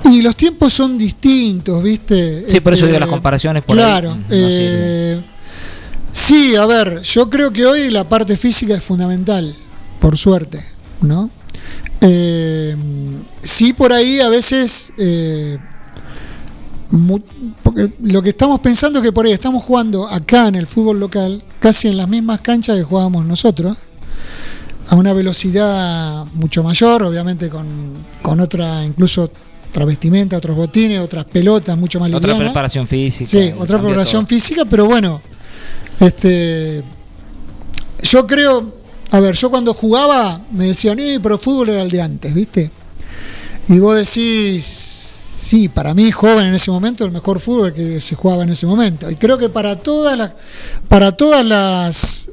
Y los tiempos son distintos, ¿viste? Sí, por eso Este, digo las comparaciones por ahí Claro. no eh, sí, a ver, yo creo que hoy la parte física es fundamental. por suerte, ¿no? Eh, sí, por ahí a veces, eh, porque lo que estamos pensando es que por ahí estamos jugando acá en el fútbol local, casi en las mismas canchas que jugábamos nosotros, a una velocidad mucho mayor, obviamente con, con otra, incluso otra vestimenta, otros botines, otras pelotas mucho más Otra preparación física. Sí, otra preparación física, pero bueno, este, yo creo, a ver, yo cuando jugaba me decían, eh, pero fútbol era el de antes, ¿viste? Y vos decís, sí, para mí joven en ese momento el mejor fútbol que se jugaba en ese momento. Y creo que para todas las, para todas las,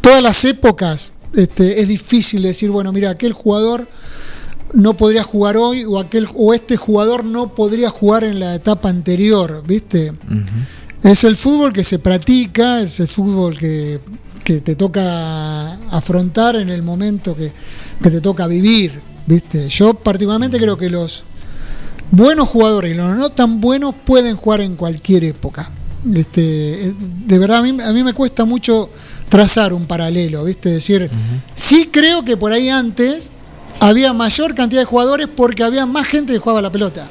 todas las épocas este, es difícil decir, bueno, mira, aquel jugador no podría jugar hoy o aquel o este jugador no podría jugar en la etapa anterior, ¿viste? Es el fútbol que se practica, es el fútbol que, te toca afrontar en el momento que, te toca vivir, ¿viste? Yo particularmente creo que los buenos jugadores y los no tan buenos pueden jugar en cualquier época. Este, de verdad a mí, a mí me cuesta mucho trazar un paralelo, ¿viste? Decir, sí creo que por ahí antes había mayor cantidad de jugadores porque había más gente que jugaba la pelota.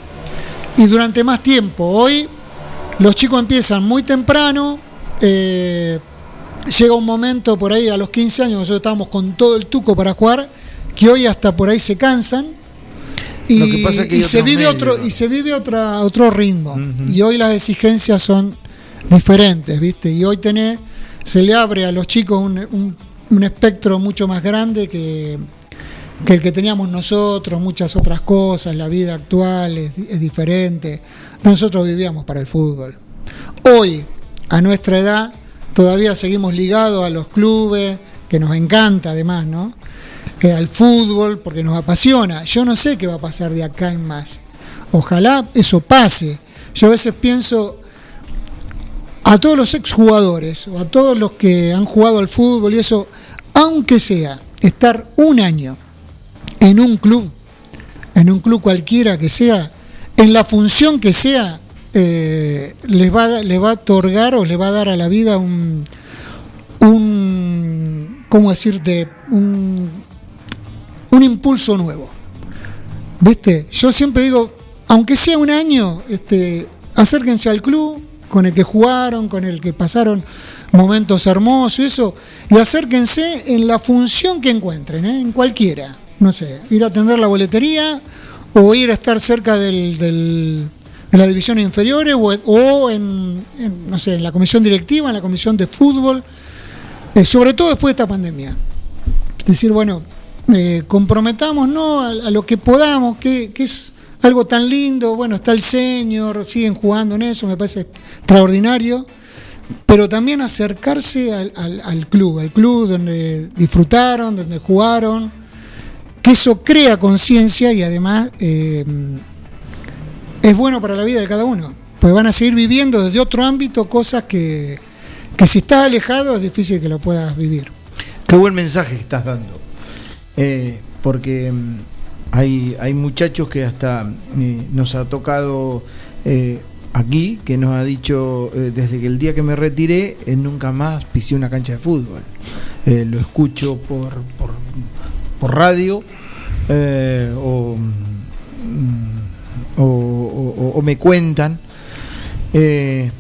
Y durante más tiempo. Hoy los chicos empiezan muy temprano. Eh, llega un momento por ahí a los 15 años, nosotros estábamos con todo el tuco para jugar, que hoy hasta por ahí se cansan. Y, se vive otro y se vive otra, otro ritmo. Y hoy las exigencias son diferentes, ¿viste? Y hoy tenés, se le abre a los chicos un, un espectro mucho más grande que, que el que teníamos nosotros, muchas otras cosas, la vida actual es, diferente. Nosotros vivíamos para el fútbol. Hoy, a nuestra edad, todavía seguimos ligados a los clubes, que nos encanta además, ¿no? Eh, al fútbol, porque nos apasiona. Yo no sé qué va a pasar de acá en más. Ojalá eso pase. Yo a veces pienso a todos los exjugadores o a todos los que han jugado al fútbol y eso, aunque sea estar un año en un club, en un club cualquiera que sea, en la función que sea, eh, les, va, va a otorgar o le va a dar a la vida un, un ¿cómo decirte? Un, un impulso nuevo. ¿Viste? Yo siempre digo, aunque sea un año, este, acérquense al club con el que jugaron, con el que pasaron momentos hermosos, eso, y acérquense en la función que encuentren, ¿eh? en cualquiera no sé, ir a atender la boletería o ir a estar cerca del, de las divisiones inferiores o, en, no sé, en la comisión directiva, en la comisión de fútbol, eh, sobre todo después de esta pandemia. Decir, bueno, eh, comprometamos a, lo que podamos, que, es algo tan lindo, bueno, está el señor, siguen jugando en eso, me parece extraordinario, pero también acercarse al, al club, al club donde disfrutaron, donde jugaron que eso crea conciencia y además eh, es bueno para la vida de cada uno, pues van a seguir viviendo desde otro ámbito cosas que, si estás alejado es difícil que lo puedas vivir. Qué buen mensaje estás dando, eh, porque mm, hay, hay muchachos que hasta eh, nos ha tocado aquí, que nos ha dicho desde que el día que me retiré, nunca más pisé una cancha de fútbol. lo escucho por, por radio eh, mm, o, me cuentan. Eh,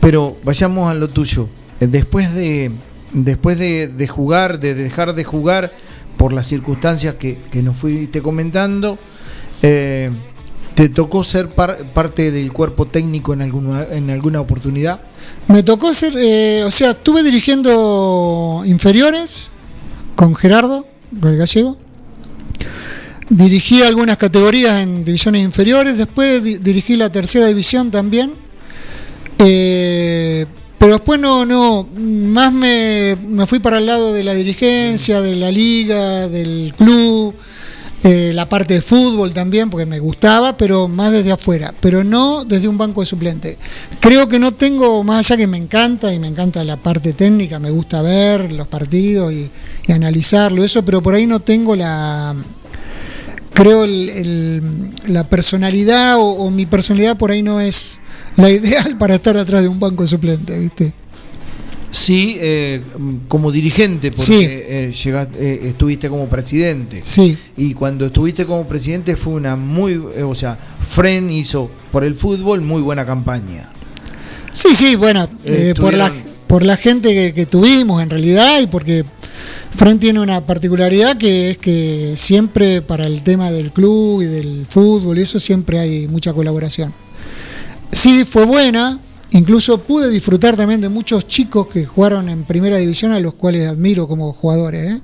pero vayamos a lo tuyo. Eh, después de, después de, jugar, de dejar de jugar por las circunstancias que, nos fuiste comentando, ¿te tocó ser parte del cuerpo técnico en alguna, en alguna oportunidad? Me tocó ser, o sea, estuve dirigiendo inferiores con Gerardo, Dirigí algunas categorías en divisiones inferiores, después dirigí la tercera división también. Eh, pero después no, no, más me, me, fui para el lado de la dirigencia, de la liga, del club, eh, la parte de fútbol también, porque me gustaba, pero más desde afuera, pero no desde un banco de suplente. Creo que no tengo, más allá que me encanta, y me encanta la parte técnica, me gusta ver los partidos y, analizarlo, eso, pero por ahí no tengo la, creo la personalidad o, o, mi personalidad por ahí no es la [laughs] ideal para estar atrás de un banco de suplente, ¿viste? Sí, eh, como dirigente, porque Sí. eh, llegaste- eh, estuviste como presidente. Sí. Y cuando estuviste como presidente fue una muy, o sea, Fren hizo por el fútbol muy buena campaña. Sí, sí, bueno, por, la, por la gente que, que tuvimos en realidad y porque Fran tiene una particularidad que es que siempre para el tema del club y del fútbol y eso siempre hay mucha colaboración. Sí, fue buena, incluso pude disfrutar también de muchos chicos que jugaron en primera división a los cuales admiro como jugadores, ¿eh?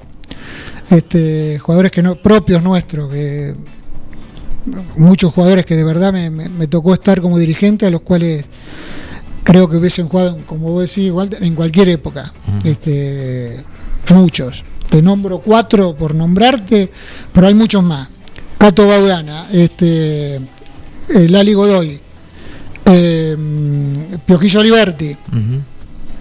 este, jugadores que no, propios nuestros, que muchos jugadores que de verdad me, me- me tocó estar como dirigente a los cuales creo que hubiesen jugado, como vos decís, Walter, en cualquier época. este, muchos. Te nombro cuatro por nombrarte, pero hay muchos más. Cato Baudana, este, eh, Lali Godoy, eh, Pioquillo Liberti,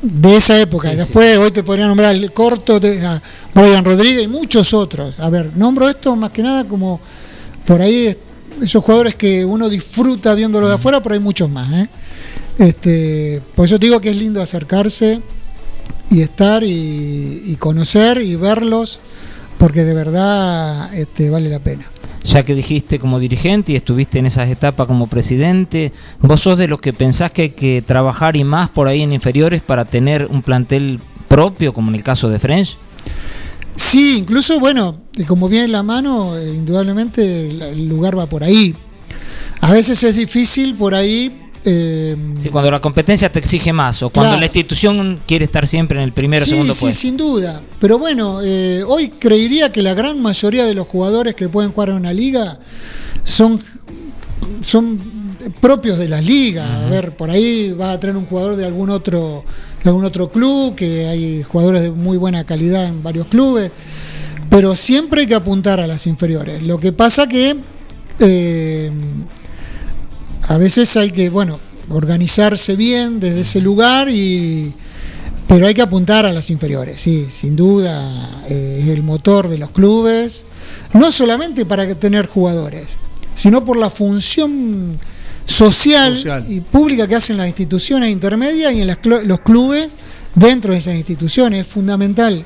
de esa época. y después hoy te podría nombrar el corto de a Brian Rodríguez y muchos otros. A ver, nombro esto más que nada como por ahí es- esos jugadores que uno disfruta viéndolos de afuera, pero hay muchos más. ¿eh? Este, por eso te digo que es lindo acercarse y estar y, y conocer y verlos, porque de verdad este, vale la pena. Ya que dijiste como dirigente y estuviste en esas etapas como presidente, ¿vos sos de los que pensás que hay que trabajar y más por ahí en inferiores para tener un plantel propio, como en el caso de French? Sí, incluso, bueno, y como viene en la mano, eh, indudablemente el lugar va por ahí. A veces es difícil por ahí. Eh, Sí, cuando la competencia te exige más o cuando Claro. la institución quiere estar siempre en el primero o sí, segundo sí, puesto. sin duda. Pero bueno, eh, hoy creería que la gran mayoría de los jugadores que pueden jugar en una liga son, son propios de las ligas. A ver, por ahí va a tener un jugador de algún otro, de algún otro club, que hay jugadores de muy buena calidad en varios clubes. Pero siempre hay que apuntar a las inferiores. Lo que pasa que eh, a veces hay que, bueno, organizarse bien desde ese lugar y pero hay que apuntar a las inferiores, sí, sin duda eh, es el motor de los clubes, no solamente para tener jugadores, sino por la función social, Social. y pública que hacen las instituciones intermedias y en las los clubes dentro de esas instituciones, es fundamental.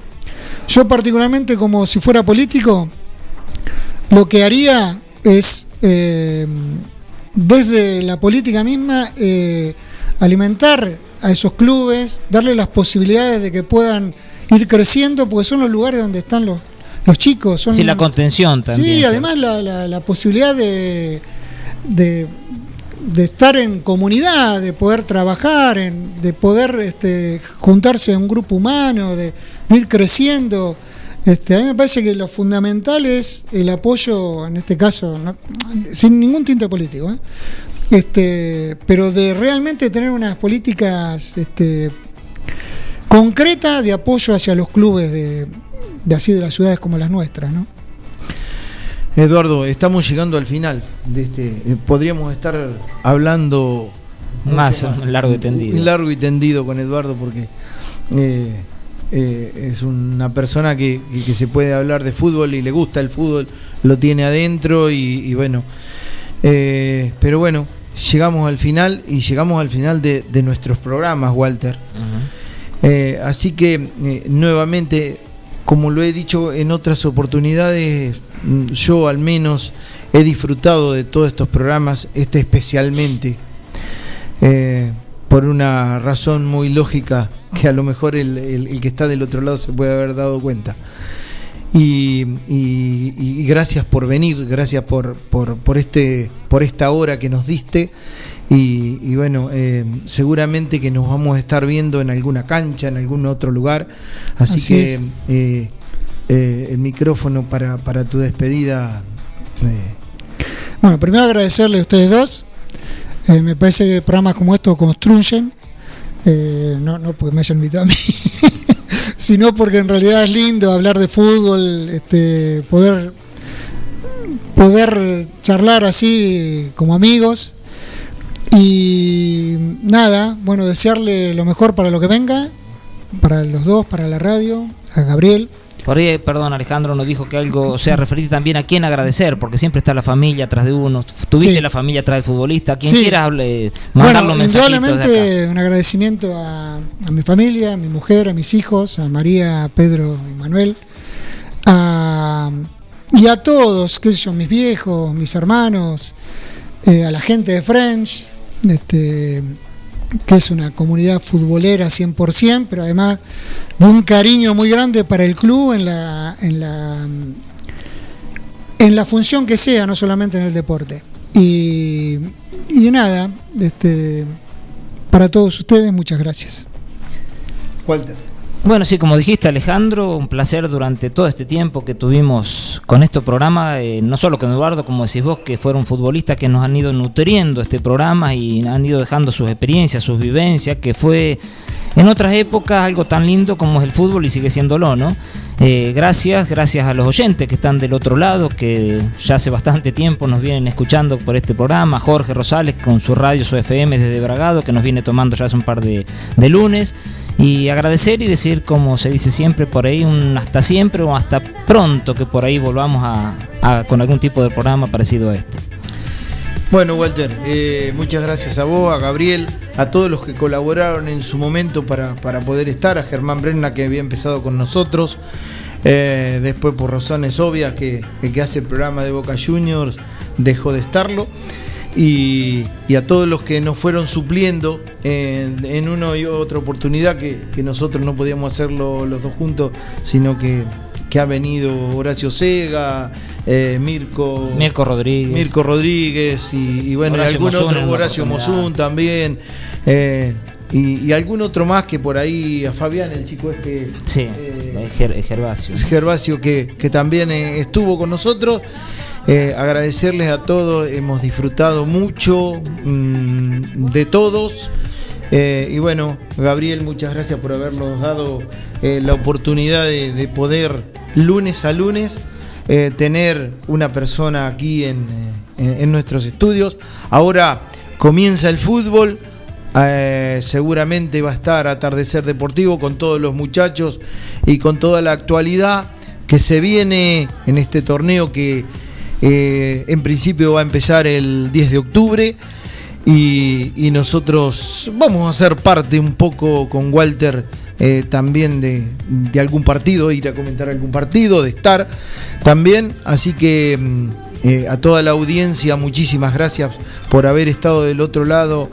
Yo particularmente como si fuera político, lo que haría es, eh, desde la política misma, eh, alimentar a esos clubes, darle las posibilidades de que puedan ir creciendo, porque son los lugares donde están los, los chicos. Son, Sí, la contención también. Sí, además la, la- la posibilidad de, de, de estar en comunidad, de poder trabajar, en- de poder este, juntarse en un grupo humano, de, de ir creciendo. Este, a mí me parece que lo fundamental es el apoyo, en este caso, no- sin ningún tinte político, ¿eh? este, pero de realmente tener unas políticas este, concretas de apoyo hacia los clubes de, de así de las ciudades como las nuestras, ¿no? Eduardo, estamos llegando al final de este. eh, podríamos estar hablando Más largo y tendido. Largo y tendido con Eduardo porque eh, eh, es una persona que, que- se puede hablar de fútbol y le gusta el fútbol, lo tiene adentro y, y bueno. eh, pero bueno, llegamos al final y llegamos al final de, de nuestros programas, Walter. Eh, así que nuevamente, como lo he dicho en otras oportunidades, mm, yo al menos he disfrutado de todos estos programas, este especialmente, por una razón muy lógica que a lo mejor el, el- el que está del otro lado se puede haber dado cuenta. Y, y- y gracias por venir, gracias por, por, por este, por esta hora que nos diste. Y, y bueno, eh, seguramente que nos vamos a estar viendo en alguna cancha, en algún otro lugar. Así, Así que eh, eh, el micrófono para, para tu despedida. eh, Bueno, primero agradecerle a ustedes dos. Eh, me parece que programas como estos construyen, eh, no, no porque me hayan invitado a mí, [laughs] sino porque en realidad es lindo hablar de fútbol, este, poder, poder charlar así como amigos. Y nada, bueno, desearle lo mejor para lo que venga, para los dos, para la radio, a Gabriel. Por ahí, perdón, Alejandro nos dijo que algo, o sea, referirte también a quién agradecer, porque siempre está la familia atrás de uno. Tuviste Sí. la familia atrás del futbolista. Quien Sí. quiera hable, mandar Bueno, indudablemente un agradecimiento a, a mi familia, a mi mujer, a mis hijos, a María, Pedro y Manuel, a- y a todos, qué sé yo, mis viejos, mis hermanos, eh, a la gente de French, este, que es una comunidad futbolera 100%, pero además de un cariño muy grande para el club en la, en la, en la función que sea, no solamente en el deporte. Y, y nada, este, para todos ustedes, muchas gracias. Walter. Bueno, sí, como dijiste Alejandro, un placer durante todo este tiempo que tuvimos con este programa, eh, no solo con Eduardo, como decís vos, que fueron futbolistas que nos han ido nutriendo este programa y han ido dejando sus experiencias, sus vivencias, que fue en otras épocas algo tan lindo como es el fútbol y sigue siéndolo, ¿no? Eh, gracias, gracias a los oyentes que están del otro lado, que ya hace bastante tiempo nos vienen escuchando por este programa, Jorge Rosales con su radio, su FM desde Bragado, que nos viene tomando ya hace un par de, de lunes, y agradecer y decir, como se dice siempre por ahí, un hasta siempre o hasta pronto, que por ahí volvamos a, a- con algún tipo de programa parecido a este. Bueno, Walter, eh, muchas gracias a vos, a Gabriel, a todos los que colaboraron en su momento para, para poder estar, a Germán Brenna que había empezado con nosotros, eh, después por razones obvias que que hace el programa de Boca Juniors dejó de estarlo, y, y a todos los que nos fueron supliendo en, en una y otra oportunidad que, que nosotros no podíamos hacerlo los dos juntos, sino que, que ha venido Horacio Sega, eh, Mirko, Mirko Rodríguez. Mirko Rodríguez y, y bueno, y algún otro, Horacio. Mosún también. eh, y, y algún otro más que por ahí, a Fabián, el chico este. Sí, Ger- Gervasio. Gervasio que, que también eh, estuvo con nosotros. Eh, agradecerles a todos, hemos disfrutado mucho mm, de todos. Eh, y bueno, Gabriel, muchas gracias por habernos dado eh, la oportunidad de, de poder lunes a lunes eh, tener una persona aquí en, en- nuestros estudios. Ahora comienza el fútbol. Seguramente va a estar Atardecer Deportivo con todos los muchachos y con toda la actualidad que se viene en este torneo que en principio va a empezar el 10 de octubre y, nosotros vamos a ser parte un poco con Walter eh, también de, de algún partido, ir a comentar algún partido, de estar también. Así que mm, eh, a toda la audiencia, muchísimas gracias por haber estado del otro lado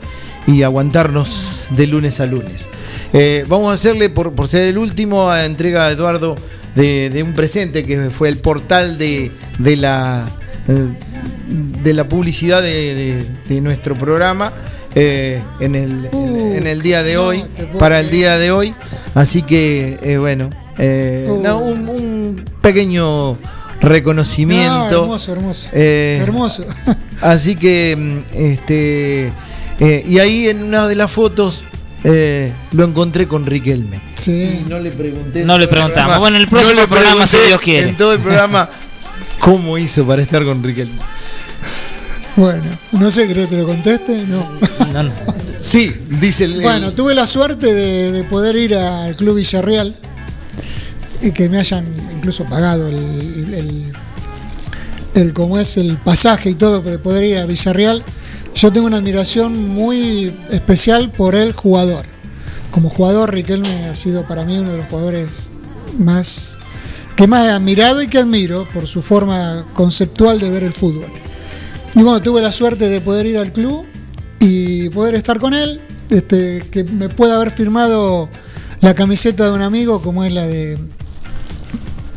y aguantarnos de lunes a lunes. Eh, vamos a hacerle, por, por ser el último, a entrega a Eduardo de, de un presente que fue el portal de, de la de la publicidad de, de- de nuestro programa eh, en, el, en- en el día de hoy, para el día de hoy. Así que, eh, bueno, eh, no, un, un pequeño reconocimiento. No, hermoso, hermoso. Eh, Hermoso. [laughs] Así que, mm, este, eh, y ahí en una de las fotos eh, lo encontré con Riquelme. Sí. No le pregunté. No le preguntamos. programa, Bueno, en el próximo le programa, si Dios quiere. En todo el programa, [laughs] ¿cómo hizo para estar con Riquelme? Bueno, no sé, ¿querés que te lo conteste? No. Sí, dice el. Bueno, tuve la suerte de, de poder ir al Club Villarreal y que me hayan incluso pagado el, el, el como es el pasaje y todo de poder ir a Villarreal. Yo tengo una admiración muy especial por el jugador. Como jugador, Riquelme ha sido para mí uno de los jugadores más que más he admirado y que admiro por su forma conceptual de ver el fútbol. Y bueno, tuve la suerte de poder ir al club y poder estar con él, este, que me pueda haber firmado la camiseta de un amigo como es la de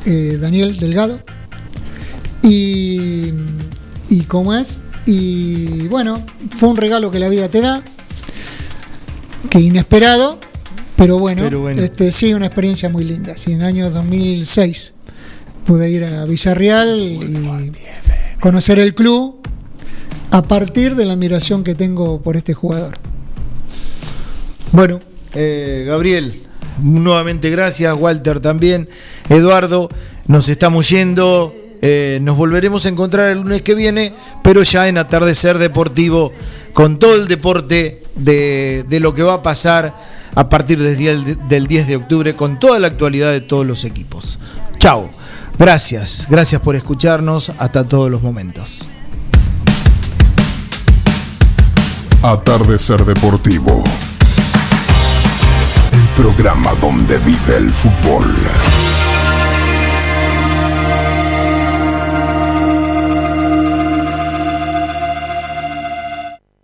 eh, Daniel Delgado. Y, y como es, y bueno, fue un regalo que la vida te da, que inesperado, pero bueno, Pero bueno. Este, sí, una experiencia muy linda. Sí, en el año 2006 pude ir a Villarreal y conocer el club a partir de la admiración que tengo por este jugador. Bueno, eh, Gabriel, nuevamente gracias, Walter también, Eduardo, nos estamos yendo, eh, nos volveremos a encontrar el lunes que viene, pero ya en atardecer deportivo, con todo el deporte de, de lo que va a pasar a partir del, día- del 10 de octubre, con toda la actualidad de todos los equipos. Chao. Gracias, gracias por escucharnos hasta todos los momentos. Atardecer Deportivo. El programa donde vive el fútbol.